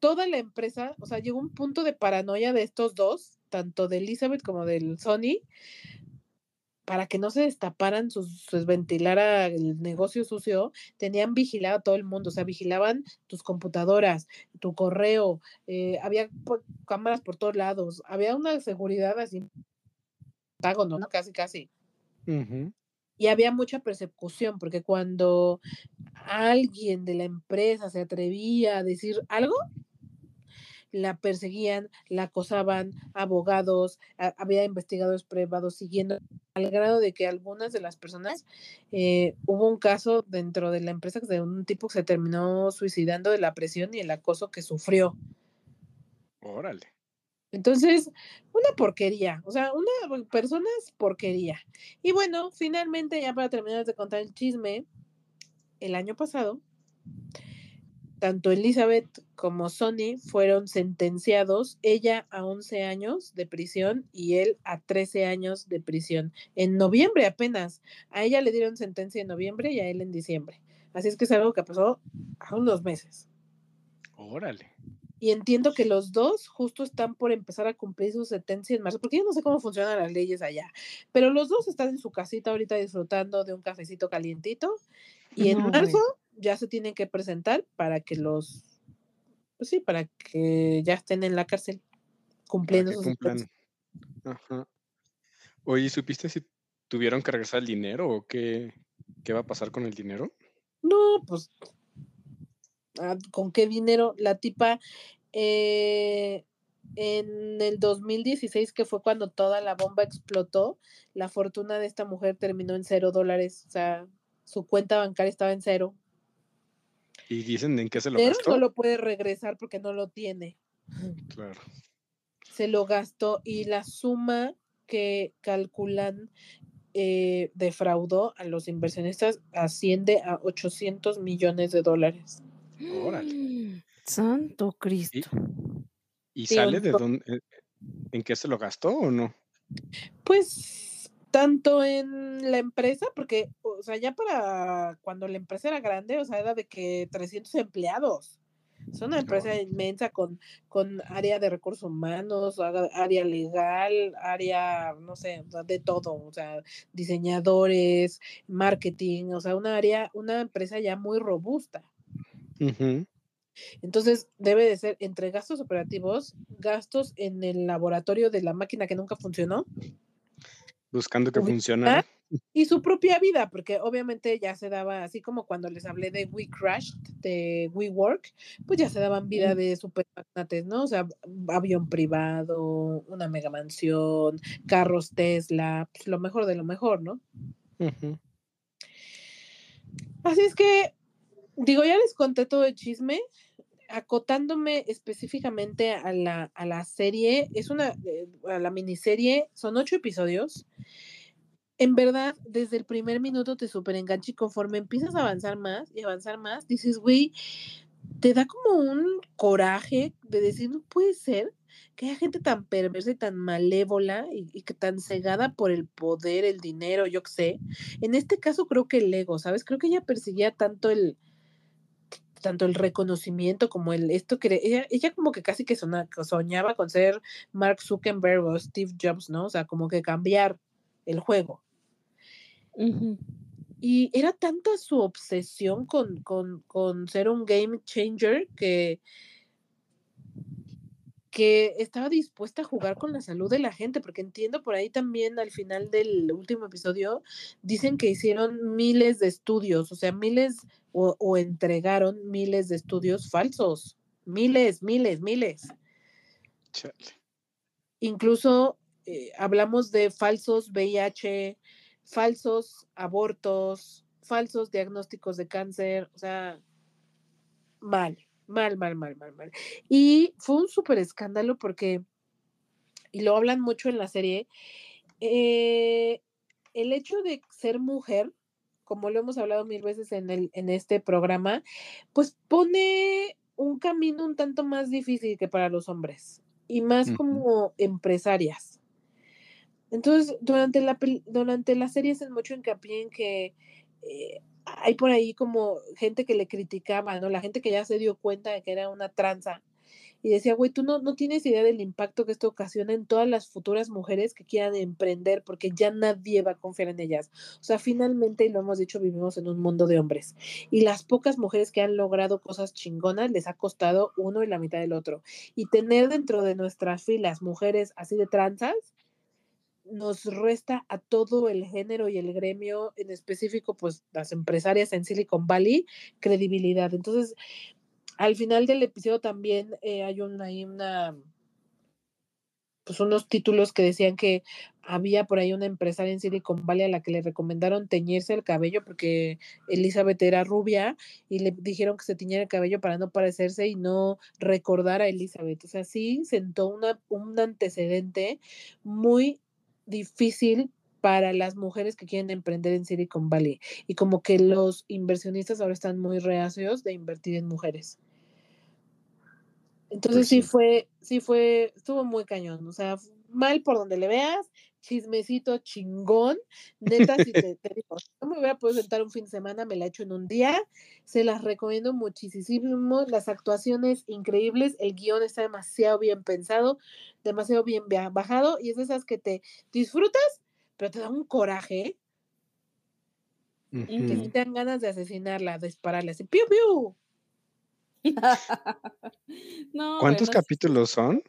toda la empresa, o sea, llegó un punto de paranoia de estos dos, tanto de Elizabeth como del Sony, para que no se destaparan, sus, se ventilara el negocio sucio, tenían vigilado a todo el mundo, o sea, vigilaban tus computadoras, tu correo, eh, había po- cámaras por todos lados, había una seguridad así, ¿no? Casi, casi. Y había mucha persecución, porque cuando alguien de la empresa se atrevía a decir algo, la perseguían, la acosaban, abogados, a- había investigadores privados siguiendo, al grado de que algunas de las personas, eh, hubo un caso dentro de la empresa de un tipo que se terminó suicidando de la presión y el acoso que sufrió. Órale. Entonces, una porquería, o sea, una personas porquería. Y bueno, finalmente, ya para terminar de contar el chisme, el año pasado, tanto Elizabeth como Sonny fueron sentenciados, ella a 11 años de prisión y él a 13 años de prisión. En noviembre apenas. A ella le dieron sentencia en noviembre y a él en diciembre. Así es que es algo que pasó a unos meses. Órale. Y entiendo que los dos justo están por empezar a cumplir su sentencia en marzo, porque yo no sé cómo funcionan las leyes allá, pero los dos están en su casita ahorita disfrutando de un cafecito calientito y en No, marzo ya se tienen que presentar para que los, pues sí, para que ya estén en la cárcel cumpliendo sus cumplan. Ajá. Oye, ¿supiste si tuvieron que regresar el dinero o qué, qué va a pasar con el dinero? No, pues, ah, ¿con qué dinero? La tipa, eh, en el 2016, que fue cuando toda la bomba explotó, la fortuna de esta mujer terminó en cero dólares. O sea, su cuenta bancaria estaba en cero. ¿Y dicen en qué se lo Pero gastó? no lo puede regresar porque no lo tiene. Claro. Se lo gastó y la suma que calculan eh, defraudó a los inversionistas asciende a 800 millones de dólares. Órale. Santo Cristo. ¿Y Sí, sale un de dónde, eh, en qué se lo gastó o no? Pues tanto en la empresa, porque, o sea, ya para cuando la empresa era grande, o sea, era de que 300 empleados. Es una empresa inmensa con, con área de recursos humanos, área legal, área, no sé, de todo, o sea, diseñadores, marketing, o sea, una área, una empresa ya muy robusta. Entonces, debe de ser entre gastos operativos, gastos en el laboratorio de la máquina que nunca funcionó, Buscando que funcionara. y su propia vida, porque obviamente ya se daba, así como cuando les hablé de We Crashed, de WeWork, pues ya se daban vida de super magnates, ¿no? O sea, avión privado, una mega mansión, carros Tesla, pues lo mejor de lo mejor, ¿no? Así es que, digo, ya les conté todo el chisme, acotándome específicamente a la, a la serie, es una, eh, a la miniserie, son ocho episodios. En verdad, desde el primer minuto te súper engancha y conforme empiezas a avanzar más y avanzar más, dices, güey, te da como un coraje de decir, no puede ser que haya gente tan perversa y tan malévola y, y que tan cegada por el poder, el dinero, yo qué sé. En este caso creo que el ego, ¿sabes? Creo que ella perseguía tanto el, tanto el reconocimiento como el esto que ella, ella como que casi que soñaba con ser Mark Zuckerberg o Steve Jobs, ¿no? O sea, como que cambiar el juego. Y era tanta su obsesión con, con, con ser un game changer que, que estaba dispuesta a jugar con la salud de la gente, porque entiendo por ahí también al final del último episodio, dicen que hicieron miles de estudios, o sea, miles o, o entregaron miles de estudios falsos, miles, miles, miles. Chale. Incluso eh, hablamos de falsos VIH, falsos abortos, falsos diagnósticos de cáncer, o sea, mal, mal, mal, mal, mal, mal. Y fue un súper escándalo porque, y lo hablan mucho en la serie, eh, el hecho de ser mujer, como lo hemos hablado mil veces en, el, en este programa, pues pone un camino un tanto más difícil que para los hombres y más como empresarias. Entonces, durante la, durante la serie hacen mucho hincapié en que eh, hay por ahí como gente que le criticaba, ¿no? La gente que ya se dio cuenta de que era una tranza y decía, güey, tú no, no tienes idea del impacto que esto ocasiona en todas las futuras mujeres que quieran emprender porque ya nadie va a confiar en ellas. O sea, finalmente, y lo hemos dicho, vivimos en un mundo de hombres y las pocas mujeres que han logrado cosas chingonas les ha costado uno y la mitad del otro. Y tener dentro de nuestras filas mujeres así de tranzas nos resta a todo el género y el gremio, en específico, pues las empresarias en Silicon Valley, credibilidad. Entonces, al final del episodio también eh, hay una, pues unos títulos que decían que había por ahí una empresaria en Silicon Valley a la que le recomendaron teñirse el cabello porque Elizabeth era rubia y le dijeron que se tiñera el cabello para no parecerse y no recordar a Elizabeth. O sea, sí sentó una, un antecedente muy difícil para las mujeres que quieren emprender en Silicon Valley. Y como que los inversionistas ahora están muy reacios de invertir en mujeres. Entonces pues sí. fue, sí fue, estuvo muy cañón. O sea, mal por donde le veas, chismecito chingón, neta, si te, te digo, no me hubiera podido sentar un fin de semana, me la echo en un día, se las recomiendo muchísimo, las actuaciones increíbles, el guion está demasiado bien pensado, demasiado bien bajado, y es de esas que te disfrutas, pero te da un coraje, ¿eh? que si te dan ganas de asesinarla, de dispararle así, piu, piu. no, ¿Cuántos bueno, capítulos son?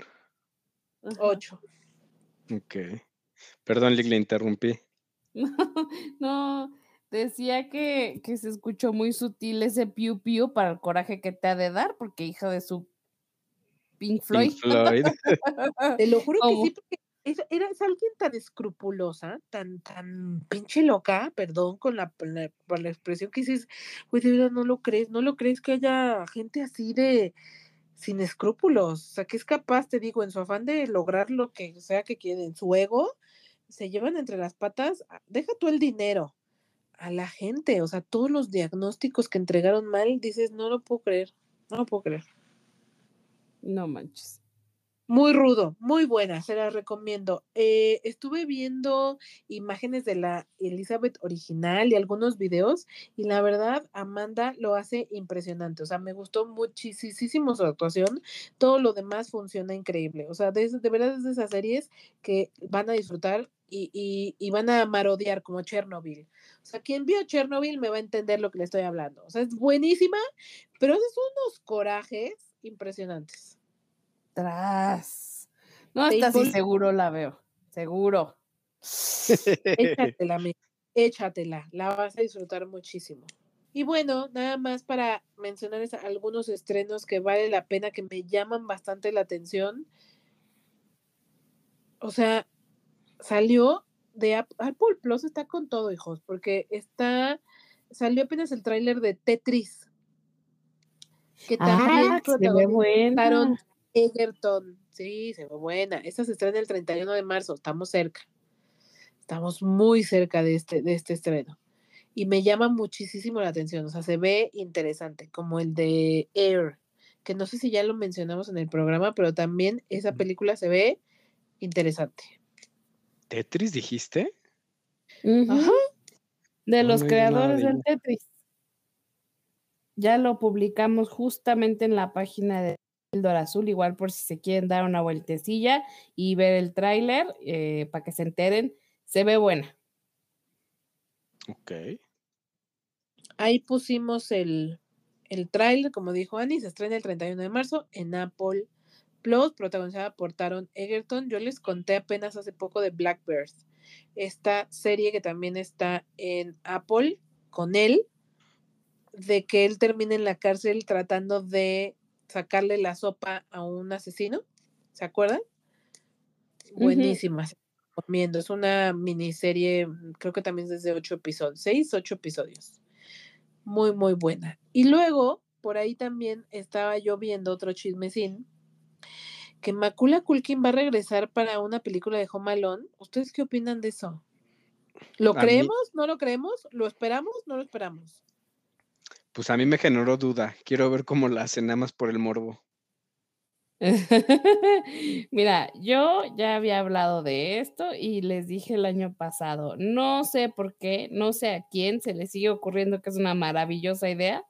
Ocho. Ok. Perdón, Lick, le interrumpí. No, no, decía que, que se escuchó muy sutil ese piu piu para el coraje que te ha de dar, porque hija de su Pink Floyd. Pink Floyd. Te lo juro que sí, porque es, era, es alguien tan escrupulosa, tan, tan pinche loca, perdón con la, por la, por la expresión que dices, güey, de verdad no lo crees, no lo crees que haya gente así de sin escrúpulos, o sea, que es capaz, te digo, en su afán de lograr lo que sea que quieren, su ego, se llevan entre las patas, a- deja tú el dinero a la gente, o sea, todos los diagnósticos que entregaron mal, dices, no lo puedo creer, no lo puedo creer. No manches. Muy rudo, muy buena, se la recomiendo. Eh, estuve viendo imágenes de la Elizabeth original y algunos videos y la verdad Amanda lo hace impresionante, o sea, me gustó muchísimo su actuación, todo lo demás funciona increíble, o sea, de, de verdad es de esas series que van a disfrutar y, y, y van a marodear como Chernobyl. O sea, quien vio Chernobyl me va a entender lo que le estoy hablando, o sea, es buenísima, pero es unos corajes impresionantes. Tras. No, hasta sí seguro la veo. Seguro. Échatela, amiga, échatela, la vas a disfrutar muchísimo. Y bueno, nada más para mencionar algunos estrenos que vale la pena, que me llaman bastante la atención. O sea, salió de Ap- Apple Plus, está con todo, hijos, porque está, salió apenas el tráiler de Tetris, que también Ah, se ve protagonizaron buena. Egerton. Sí, se ve buena. Esta se estrena el 31 de marzo, estamos cerca. Estamos muy cerca de este, de este estreno. Y me llama muchísimo la atención, o sea, se ve interesante, como el de Air, que no sé si ya lo mencionamos en el programa, pero también esa película se ve interesante. ¿Tetris dijiste? Ajá. De No, los no creadores de del. Tetris. Ya lo publicamos justamente en la página de Píldora Azul, igual por si se quieren dar una vueltecilla y ver el tráiler eh, para que se enteren. Se ve buena. Ok. Ahí pusimos el, el tráiler, como dijo Annie, se estrena el 31 de marzo en Apple Plus, protagonizada por Taron Egerton. Yo les conté apenas hace poco de Blackbird, esta serie que también está en Apple con él, de que él termina en la cárcel tratando de sacarle la sopa a un asesino. ¿Se acuerdan? Ujú. Buenísima. se la recomiendo. Es una miniserie, mm, creo que también es de ocho episodios, seis, ocho episodios. Muy, muy buena. Y luego, por ahí también estaba yo viendo otro chismecín, que Macula Culkin va a regresar para una película de Home Alone. ¿Ustedes qué opinan de eso? ¿Lo A mí- creemos? ¿No lo creemos? ¿Lo esperamos? ¿No lo esperamos? Pues a mí me generó duda. Quiero ver cómo la hacen nada más por el morbo. Mira, yo ya había hablado de esto y les dije el año pasado, no sé por qué, no sé a quién se le sigue ocurriendo que es una maravillosa idea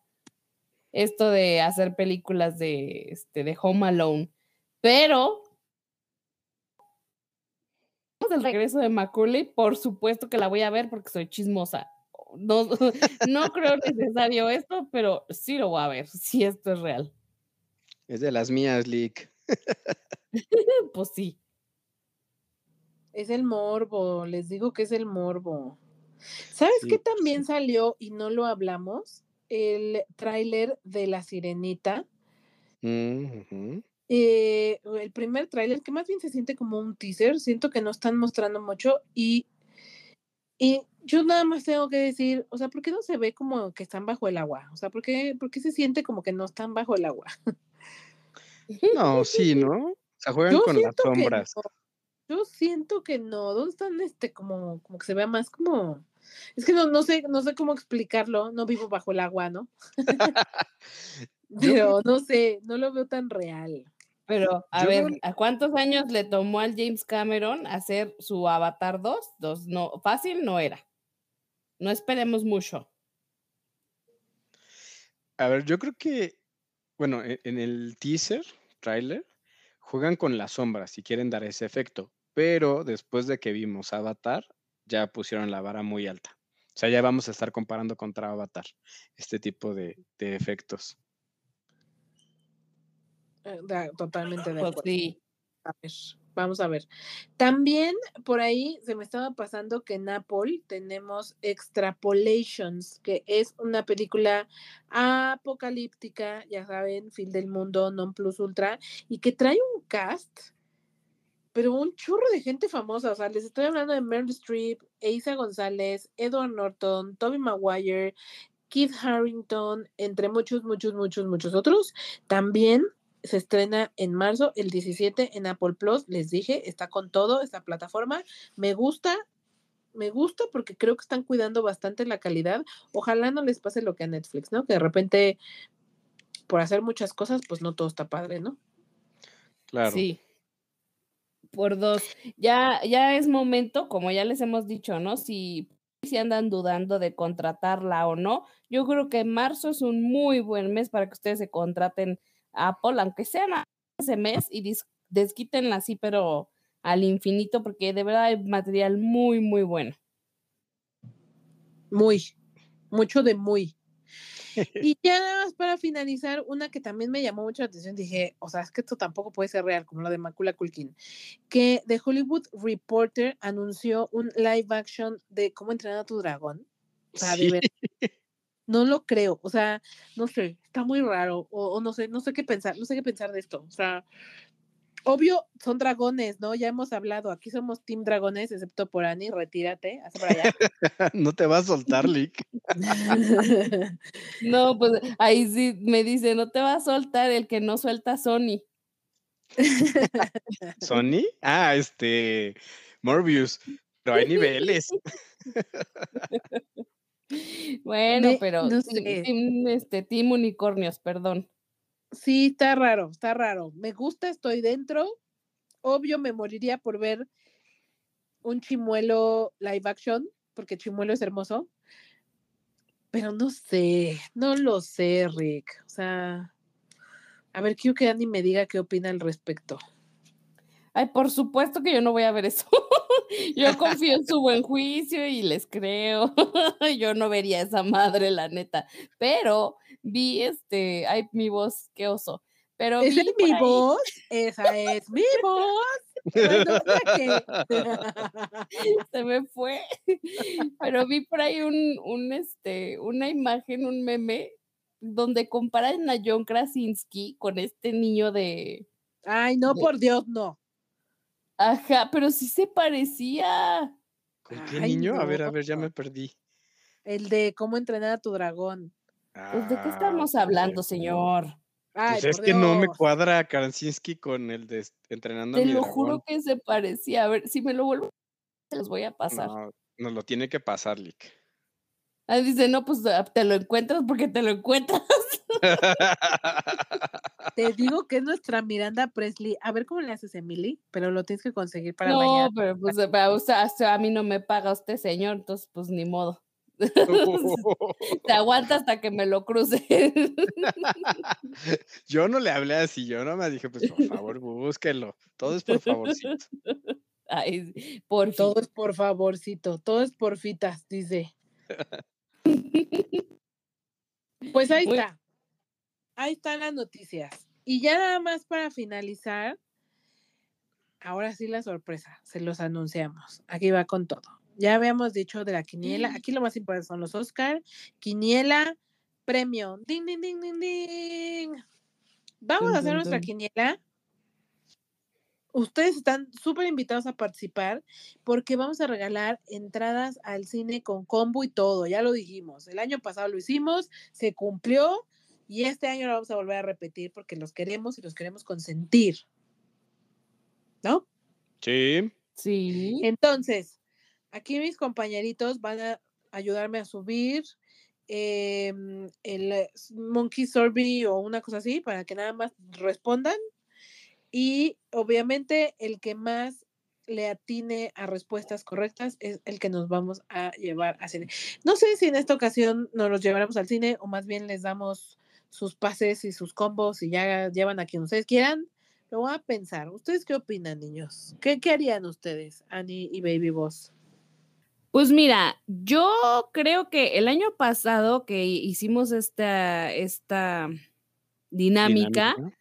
esto de hacer películas de, este, de Home Alone, pero el regreso de Macaulay, por supuesto que la voy a ver porque soy chismosa. No, no creo necesario esto, pero sí lo voy a ver, si esto es real. Es de las mías, Lick. Pues sí. Es el morbo, les digo que es el morbo. ¿Sabes Sí, qué pues también sí. salió y no lo hablamos? El tráiler de La Sirenita. Mm. Eh, el primer tráiler, que más bien se siente como un teaser, siento que no están mostrando mucho y, y yo nada más tengo que decir, o sea, ¿por qué no se ve como que están bajo el agua? O sea, ¿por qué, por qué se siente como que no están bajo el agua? No, sí, ¿no? O sea, juegan Yo con las sombras. no. Yo siento que no. ¿Dónde están este como, como que se vea más como es que no, no sé, no sé cómo explicarlo, no vivo bajo el agua, ¿no? Pero no sé, no lo veo tan real. Pero, a Yo ver, no- ¿a cuántos años le tomó al James Cameron hacer su Avatar 2? Dos, no, fácil no era. No esperemos mucho. A ver, yo creo que, bueno, e- en el teaser, trailer, juegan con las sombras si quieren dar ese efecto, pero después de que vimos Avatar, ya pusieron la vara muy alta. O sea, ya vamos a estar comparando contra Avatar este tipo de, de efectos. Eh, Totalmente de Pues acuerdo. sí. A ver, vamos a ver. También por ahí se me estaba pasando que en Apple tenemos Extrapolations, que es una película apocalíptica, ya saben, fin del mundo, non plus ultra, y que trae un cast, pero un churro de gente famosa. O sea, les estoy hablando de Meryl Streep, Eiza González, Edward Norton, Toby Maguire, Keith Harrington, entre muchos, muchos, muchos, muchos otros. También se estrena en marzo, el 17 en Apple Plus. Les dije, está con todo esta plataforma. Me gusta, me gusta porque creo que están cuidando bastante la calidad. Ojalá no les pase lo que a Netflix, ¿no? Que de repente, por hacer muchas cosas, pues no todo está padre, ¿no? Claro. Sí. Por dos. Ya, ya es momento, como ya les hemos dicho, ¿no? Si, si andan dudando de contratarla o no, yo creo que marzo es un muy buen mes para que ustedes se contraten Apple, aunque sean a ese mes y desquítenla así, pero al infinito, porque de verdad hay material muy, muy bueno. Muy, mucho de muy. Y ya nada más para finalizar, una que también me llamó mucho la atención, dije, o sea, es que esto tampoco puede ser real, como lo de Macula Culkin, que The Hollywood Reporter anunció un live action de cómo entrenar a tu dragón. O sea, de. no lo creo, o sea, no sé, está muy raro, o, o no sé, no sé qué pensar, no sé qué pensar de esto, o sea, obvio, son dragones, ¿no? Ya hemos hablado, aquí somos Team Dragones, excepto por Annie, retírate, hasta para allá. no te vas a soltar, Lick. No, pues ahí sí me dice, no te va a soltar el que no suelta Sony. ¿Sony? Ah, este. Morbius. Pero hay niveles. Bueno, Me- pero no team, sé. team, este, team unicornios, perdón. Sí, está raro, está raro. Me gusta, estoy dentro. Obvio, me moriría por ver un chimuelo live action, porque chimuelo es hermoso. Pero no sé, no lo sé, Rick. O sea, a ver, quiero que Andy me diga qué opina al respecto. Ay, por supuesto que yo no voy a ver eso. Yo confío en su buen juicio y les creo. Yo no vería esa madre, la neta. Pero vi este, ay, mi voz, qué oso. Pero ¿Esa vi es mi ahí- voz? Esa es mi voz. Se me fue. Pero vi por ahí un, un, este, una imagen, un meme, donde comparan a John Krasinski con este niño de. Ay, no, De- por Dios, no. Ajá, pero sí se parecía. ¿Con qué Ay, niño? A ver, a ver, ya me perdí. El de cómo entrenar a tu dragón. Pues, ¿de qué Ah, estamos hablando, señor? Ay, Pues es que no me cuadra Krasinski con el de entrenando a Te mi lo dragón. juro que se parecía. A ver, si me lo vuelvo, se los voy a pasar. No, nos lo tiene que pasar, Lick. Ah, dice, no, pues ah, te lo encuentras porque te lo encuentras. Te digo que es nuestra Miranda Presley. A ver cómo le haces, Emily, pero lo tienes que conseguir para no, mañana. pero pues a mí no me paga usted, señor, entonces pues ni modo. Te aguanta hasta que me lo cruce. yo no le hablé así, yo no me dije, pues por favor, búsquelo. Todo es por favorcito. Ay, por. Todo es por favorcito, todo es por fitas, dice. Pues ahí Muy- está. Ahí están las noticias. Y ya nada más para finalizar, ahora sí la sorpresa, se los anunciamos. Aquí va con todo. Ya habíamos dicho de la quiniela, aquí lo más importante son los Oscar, quiniela, premio. Ding, ding, ding, ding, ding. Vamos a hacer nuestra quiniela. Ustedes están súper invitados a participar porque vamos a regalar entradas al cine con combo y todo, ya lo dijimos. El año pasado lo hicimos, se cumplió y este año lo vamos a volver a repetir porque los queremos y los queremos consentir. ¿No? Sí. Sí. Entonces, aquí mis compañeritos van a ayudarme a subir em, el eh, Monkey Survey o una cosa así para que nada más respondan. Y obviamente el que más le atine a respuestas correctas es el que nos vamos a llevar a cine. No sé si en esta ocasión nos los llevaremos al cine o más bien les damos sus pases y sus combos y ya llevan a quien ustedes quieran. Lo voy a pensar. ¿Ustedes qué opinan, niños? ¿Qué, qué harían ustedes, Annie y Baby Boss? Pues mira, yo creo que el año pasado que hicimos esta, esta dinámica, Dinámica.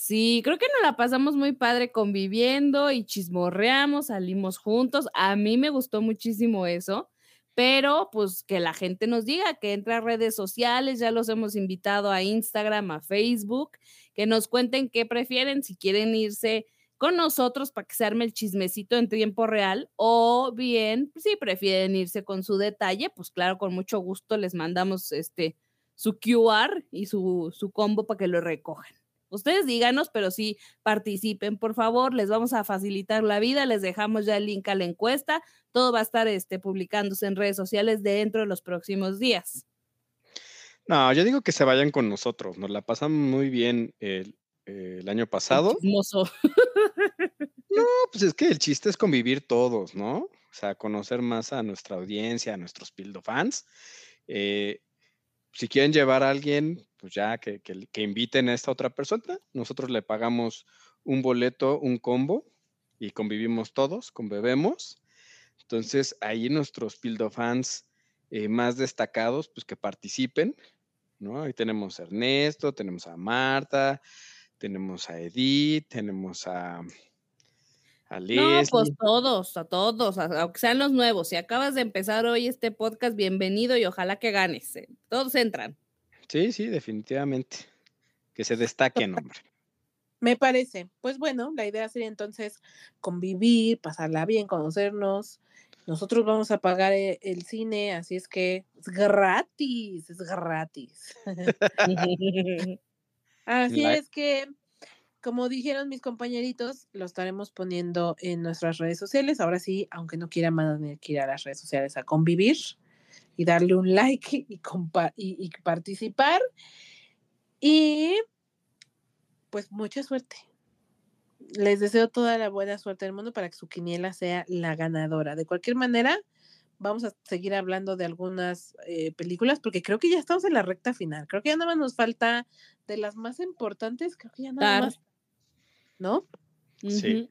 Sí, creo que nos la pasamos muy padre conviviendo y chismorreamos, salimos juntos. A mí me gustó muchísimo eso, pero pues que la gente nos diga que entre a redes sociales, ya los hemos invitado a Instagram, a Facebook, que nos cuenten qué prefieren, si quieren irse con nosotros para que se arme el chismecito en tiempo real o bien si prefieren irse con su detalle, pues claro, con mucho gusto les mandamos este su QR y su, su combo para que lo recojan. Ustedes díganos, pero sí participen, por favor, les vamos a facilitar la vida, les dejamos ya el link a la encuesta, todo va a estar este, publicándose en redes sociales dentro de los próximos días. No, yo digo que se vayan con nosotros. Nos la pasamos muy bien el, el año pasado. Chismoso. No, pues es que el chiste es convivir todos, ¿no? O sea, conocer más a nuestra audiencia, a nuestros Pildo fans. Eh, si quieren llevar a alguien, pues ya que, inviten a esta otra persona. Nosotros le pagamos un boleto, un combo y convivimos todos, conbebemos. Entonces, ahí nuestros Pildo fans eh, más destacados, pues que participen, ¿no? Ahí tenemos a Ernesto, tenemos a Marta, tenemos a Edith, tenemos a, a No, pues todos, a todos, a- aunque sean los nuevos. Si acabas de empezar hoy este podcast, bienvenido y ojalá que ganes. eh. Todos entran. Sí, sí, definitivamente. Que se destaquen, hombre. Me parece. Pues bueno, la idea sería entonces convivir, pasarla bien, conocernos. Nosotros vamos a pagar e- el cine, así es que es gratis, es gratis. Así La- es que, como dijeron mis compañeritos, lo estaremos poniendo en nuestras redes sociales. Ahora sí, aunque no quieran, van a que ir a las redes sociales a convivir y darle un like y, compa- y, y participar. Y pues mucha suerte. Les deseo toda la buena suerte del mundo para que su quiniela sea la ganadora. De cualquier manera, vamos a seguir hablando de algunas eh, películas porque creo que ya estamos en la recta final. Creo que ya nada más nos falta de las más importantes, creo que ya nada más. ¿No? Sí.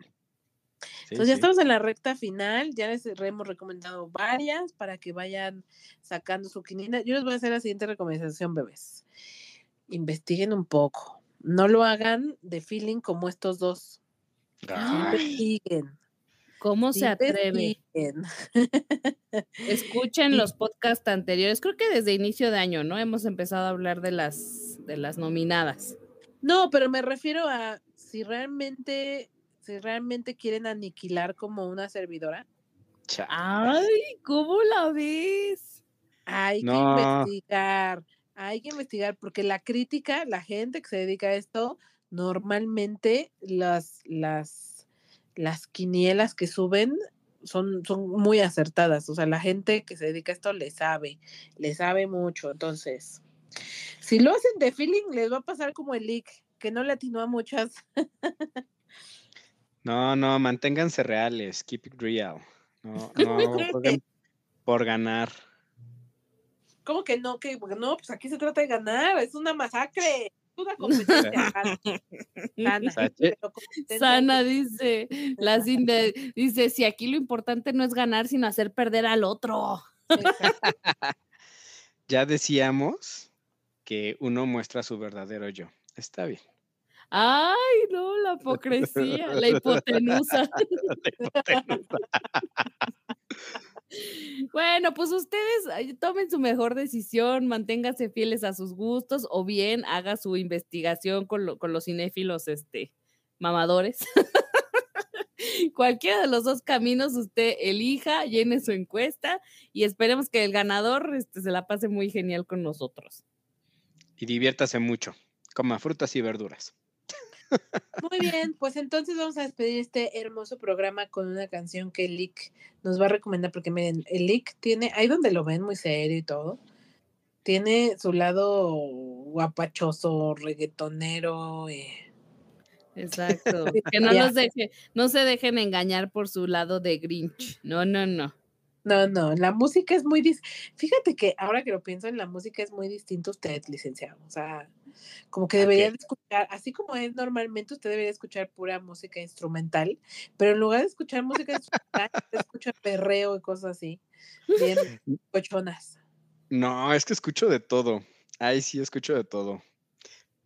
Entonces ya sí. estamos en la recta final, ya les hemos recomendado varias para que vayan sacando su quiniela. Yo les voy a hacer la siguiente recomendación, bebés. Investiguen un poco. No lo hagan de feeling como estos dos. Ay, Investiguen. ¿Cómo se atreve? investiguen. Escuchen los podcasts anteriores. Creo que desde inicio de año, ¿no? Hemos empezado a hablar de las, de las nominadas. No, pero me refiero a si realmente, si realmente quieren aniquilar como una servidora. Ay, ¿cómo la ves? hay No. que investigar, hay que investigar, porque la crítica, la gente que se dedica a esto, normalmente las, las, las quinielas que suben son, son muy acertadas. O sea, la gente que se dedica a esto le sabe, le sabe mucho. Entonces, si lo hacen de feeling, les va a pasar como el leak, que no le atinó a muchas. No, no, manténganse reales. Keep it real. No, no por ganar. ¿Cómo que no? Que no, pues aquí se trata de ganar, es una masacre, es una competencia sana, sana, que- dice, la Cinde dice, si aquí lo importante no es ganar, sino hacer perder al otro. Ya decíamos que uno muestra su verdadero yo. Está bien. Ay, no, la hipocresía, la hipotenusa. Bueno, pues ustedes tomen su mejor decisión, manténganse fieles a sus gustos o bien haga su investigación con, lo- con los cinéfilos este, mamadores. Cualquiera de los dos caminos usted elija, llene su encuesta y esperemos que el ganador este, se la pase muy genial con nosotros. Y diviértase mucho. Coma frutas y verduras. Muy bien, pues entonces vamos a despedir este hermoso programa con una canción que Lick nos va a recomendar, porque miren, el Lick tiene, ahí donde lo ven muy serio y todo, tiene su lado guapachoso, reggaetonero, eh, Exacto. Que no los deje, no se dejen engañar por su lado de Grinch. No, no, no. No, no, la música es muy dis- Fíjate que ahora que lo pienso en la música es muy distinto usted, licenciado. O sea, como que ¿A deberían qué? escuchar, así como es normalmente, usted debería escuchar pura música instrumental, pero en lugar de escuchar música instrumental, usted escucha perreo y cosas así, bien cochonas. No, es que escucho de todo. Ay, sí, escucho de todo.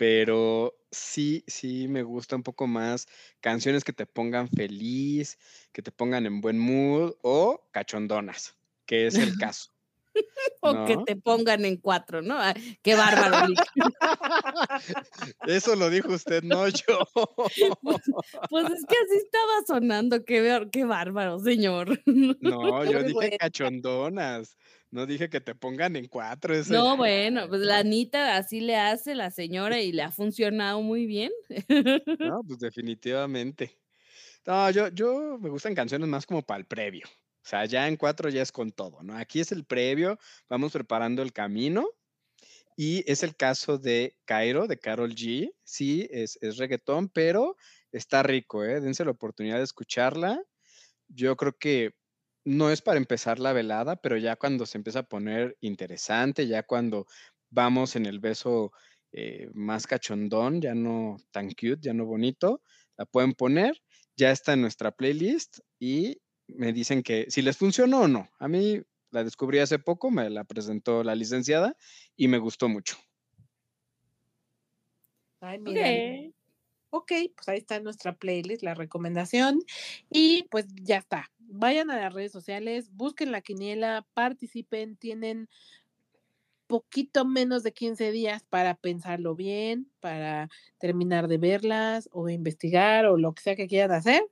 Pero sí, sí me gusta un poco más canciones que te pongan feliz, que te pongan en buen mood o cachondonas, que es el caso. O que te pongan en cuatro, ¿no? Ay, qué bárbaro. Eso lo dijo usted, no yo. Pues es que así estaba sonando. Qué, bar- qué bárbaro, señor. No, yo Muy dije buena. cachondonas. No dije que te pongan en cuatro. No, bueno, pues la Anita así le hace la señora y le ha funcionado muy bien. No, pues definitivamente. No, yo, yo me gustan canciones más como para el previo. O sea, ya en cuatro ya es con todo, ¿no? Aquí es el previo, vamos preparando el camino. Y es el caso de Cairo, de Carol G. Sí, es, es reggaetón, pero está rico, ¿eh? Dense la oportunidad de escucharla. Yo creo que no es para empezar la velada, pero ya cuando se empieza a poner interesante, ya cuando vamos en el beso eh, más cachondón, ya no tan cute, ya no bonito, la pueden poner, ya está en nuestra playlist y me dicen que si les funcionó o no. A mí la descubrí hace poco, me la presentó la licenciada y me gustó mucho. Ay, mira. Ok. Ok, pues ahí está nuestra playlist, la recomendación. Y pues ya está. Vayan a las redes sociales, busquen la quiniela, participen, tienen poquito menos de 15 días para pensarlo bien, para terminar de verlas o investigar o lo que sea que quieran hacer.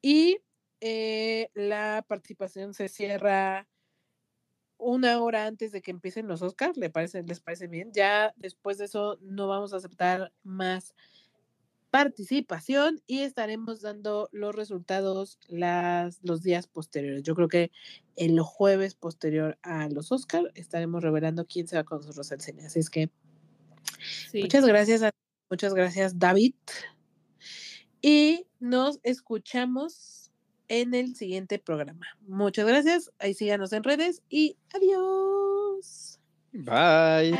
Y eh, la participación se cierra una hora antes de que empiecen los Oscars, ¿le parece, ¿les parece bien? Ya después de eso no vamos a aceptar más participación y estaremos dando los resultados las, los días posteriores. Yo creo que el jueves posterior a los Oscars estaremos revelando quién se va con nosotros al cine. Así es que Sí. muchas gracias, a- muchas gracias David. Y nos escuchamos en el siguiente programa. Muchas gracias, ahí síganos en redes y adiós. Bye.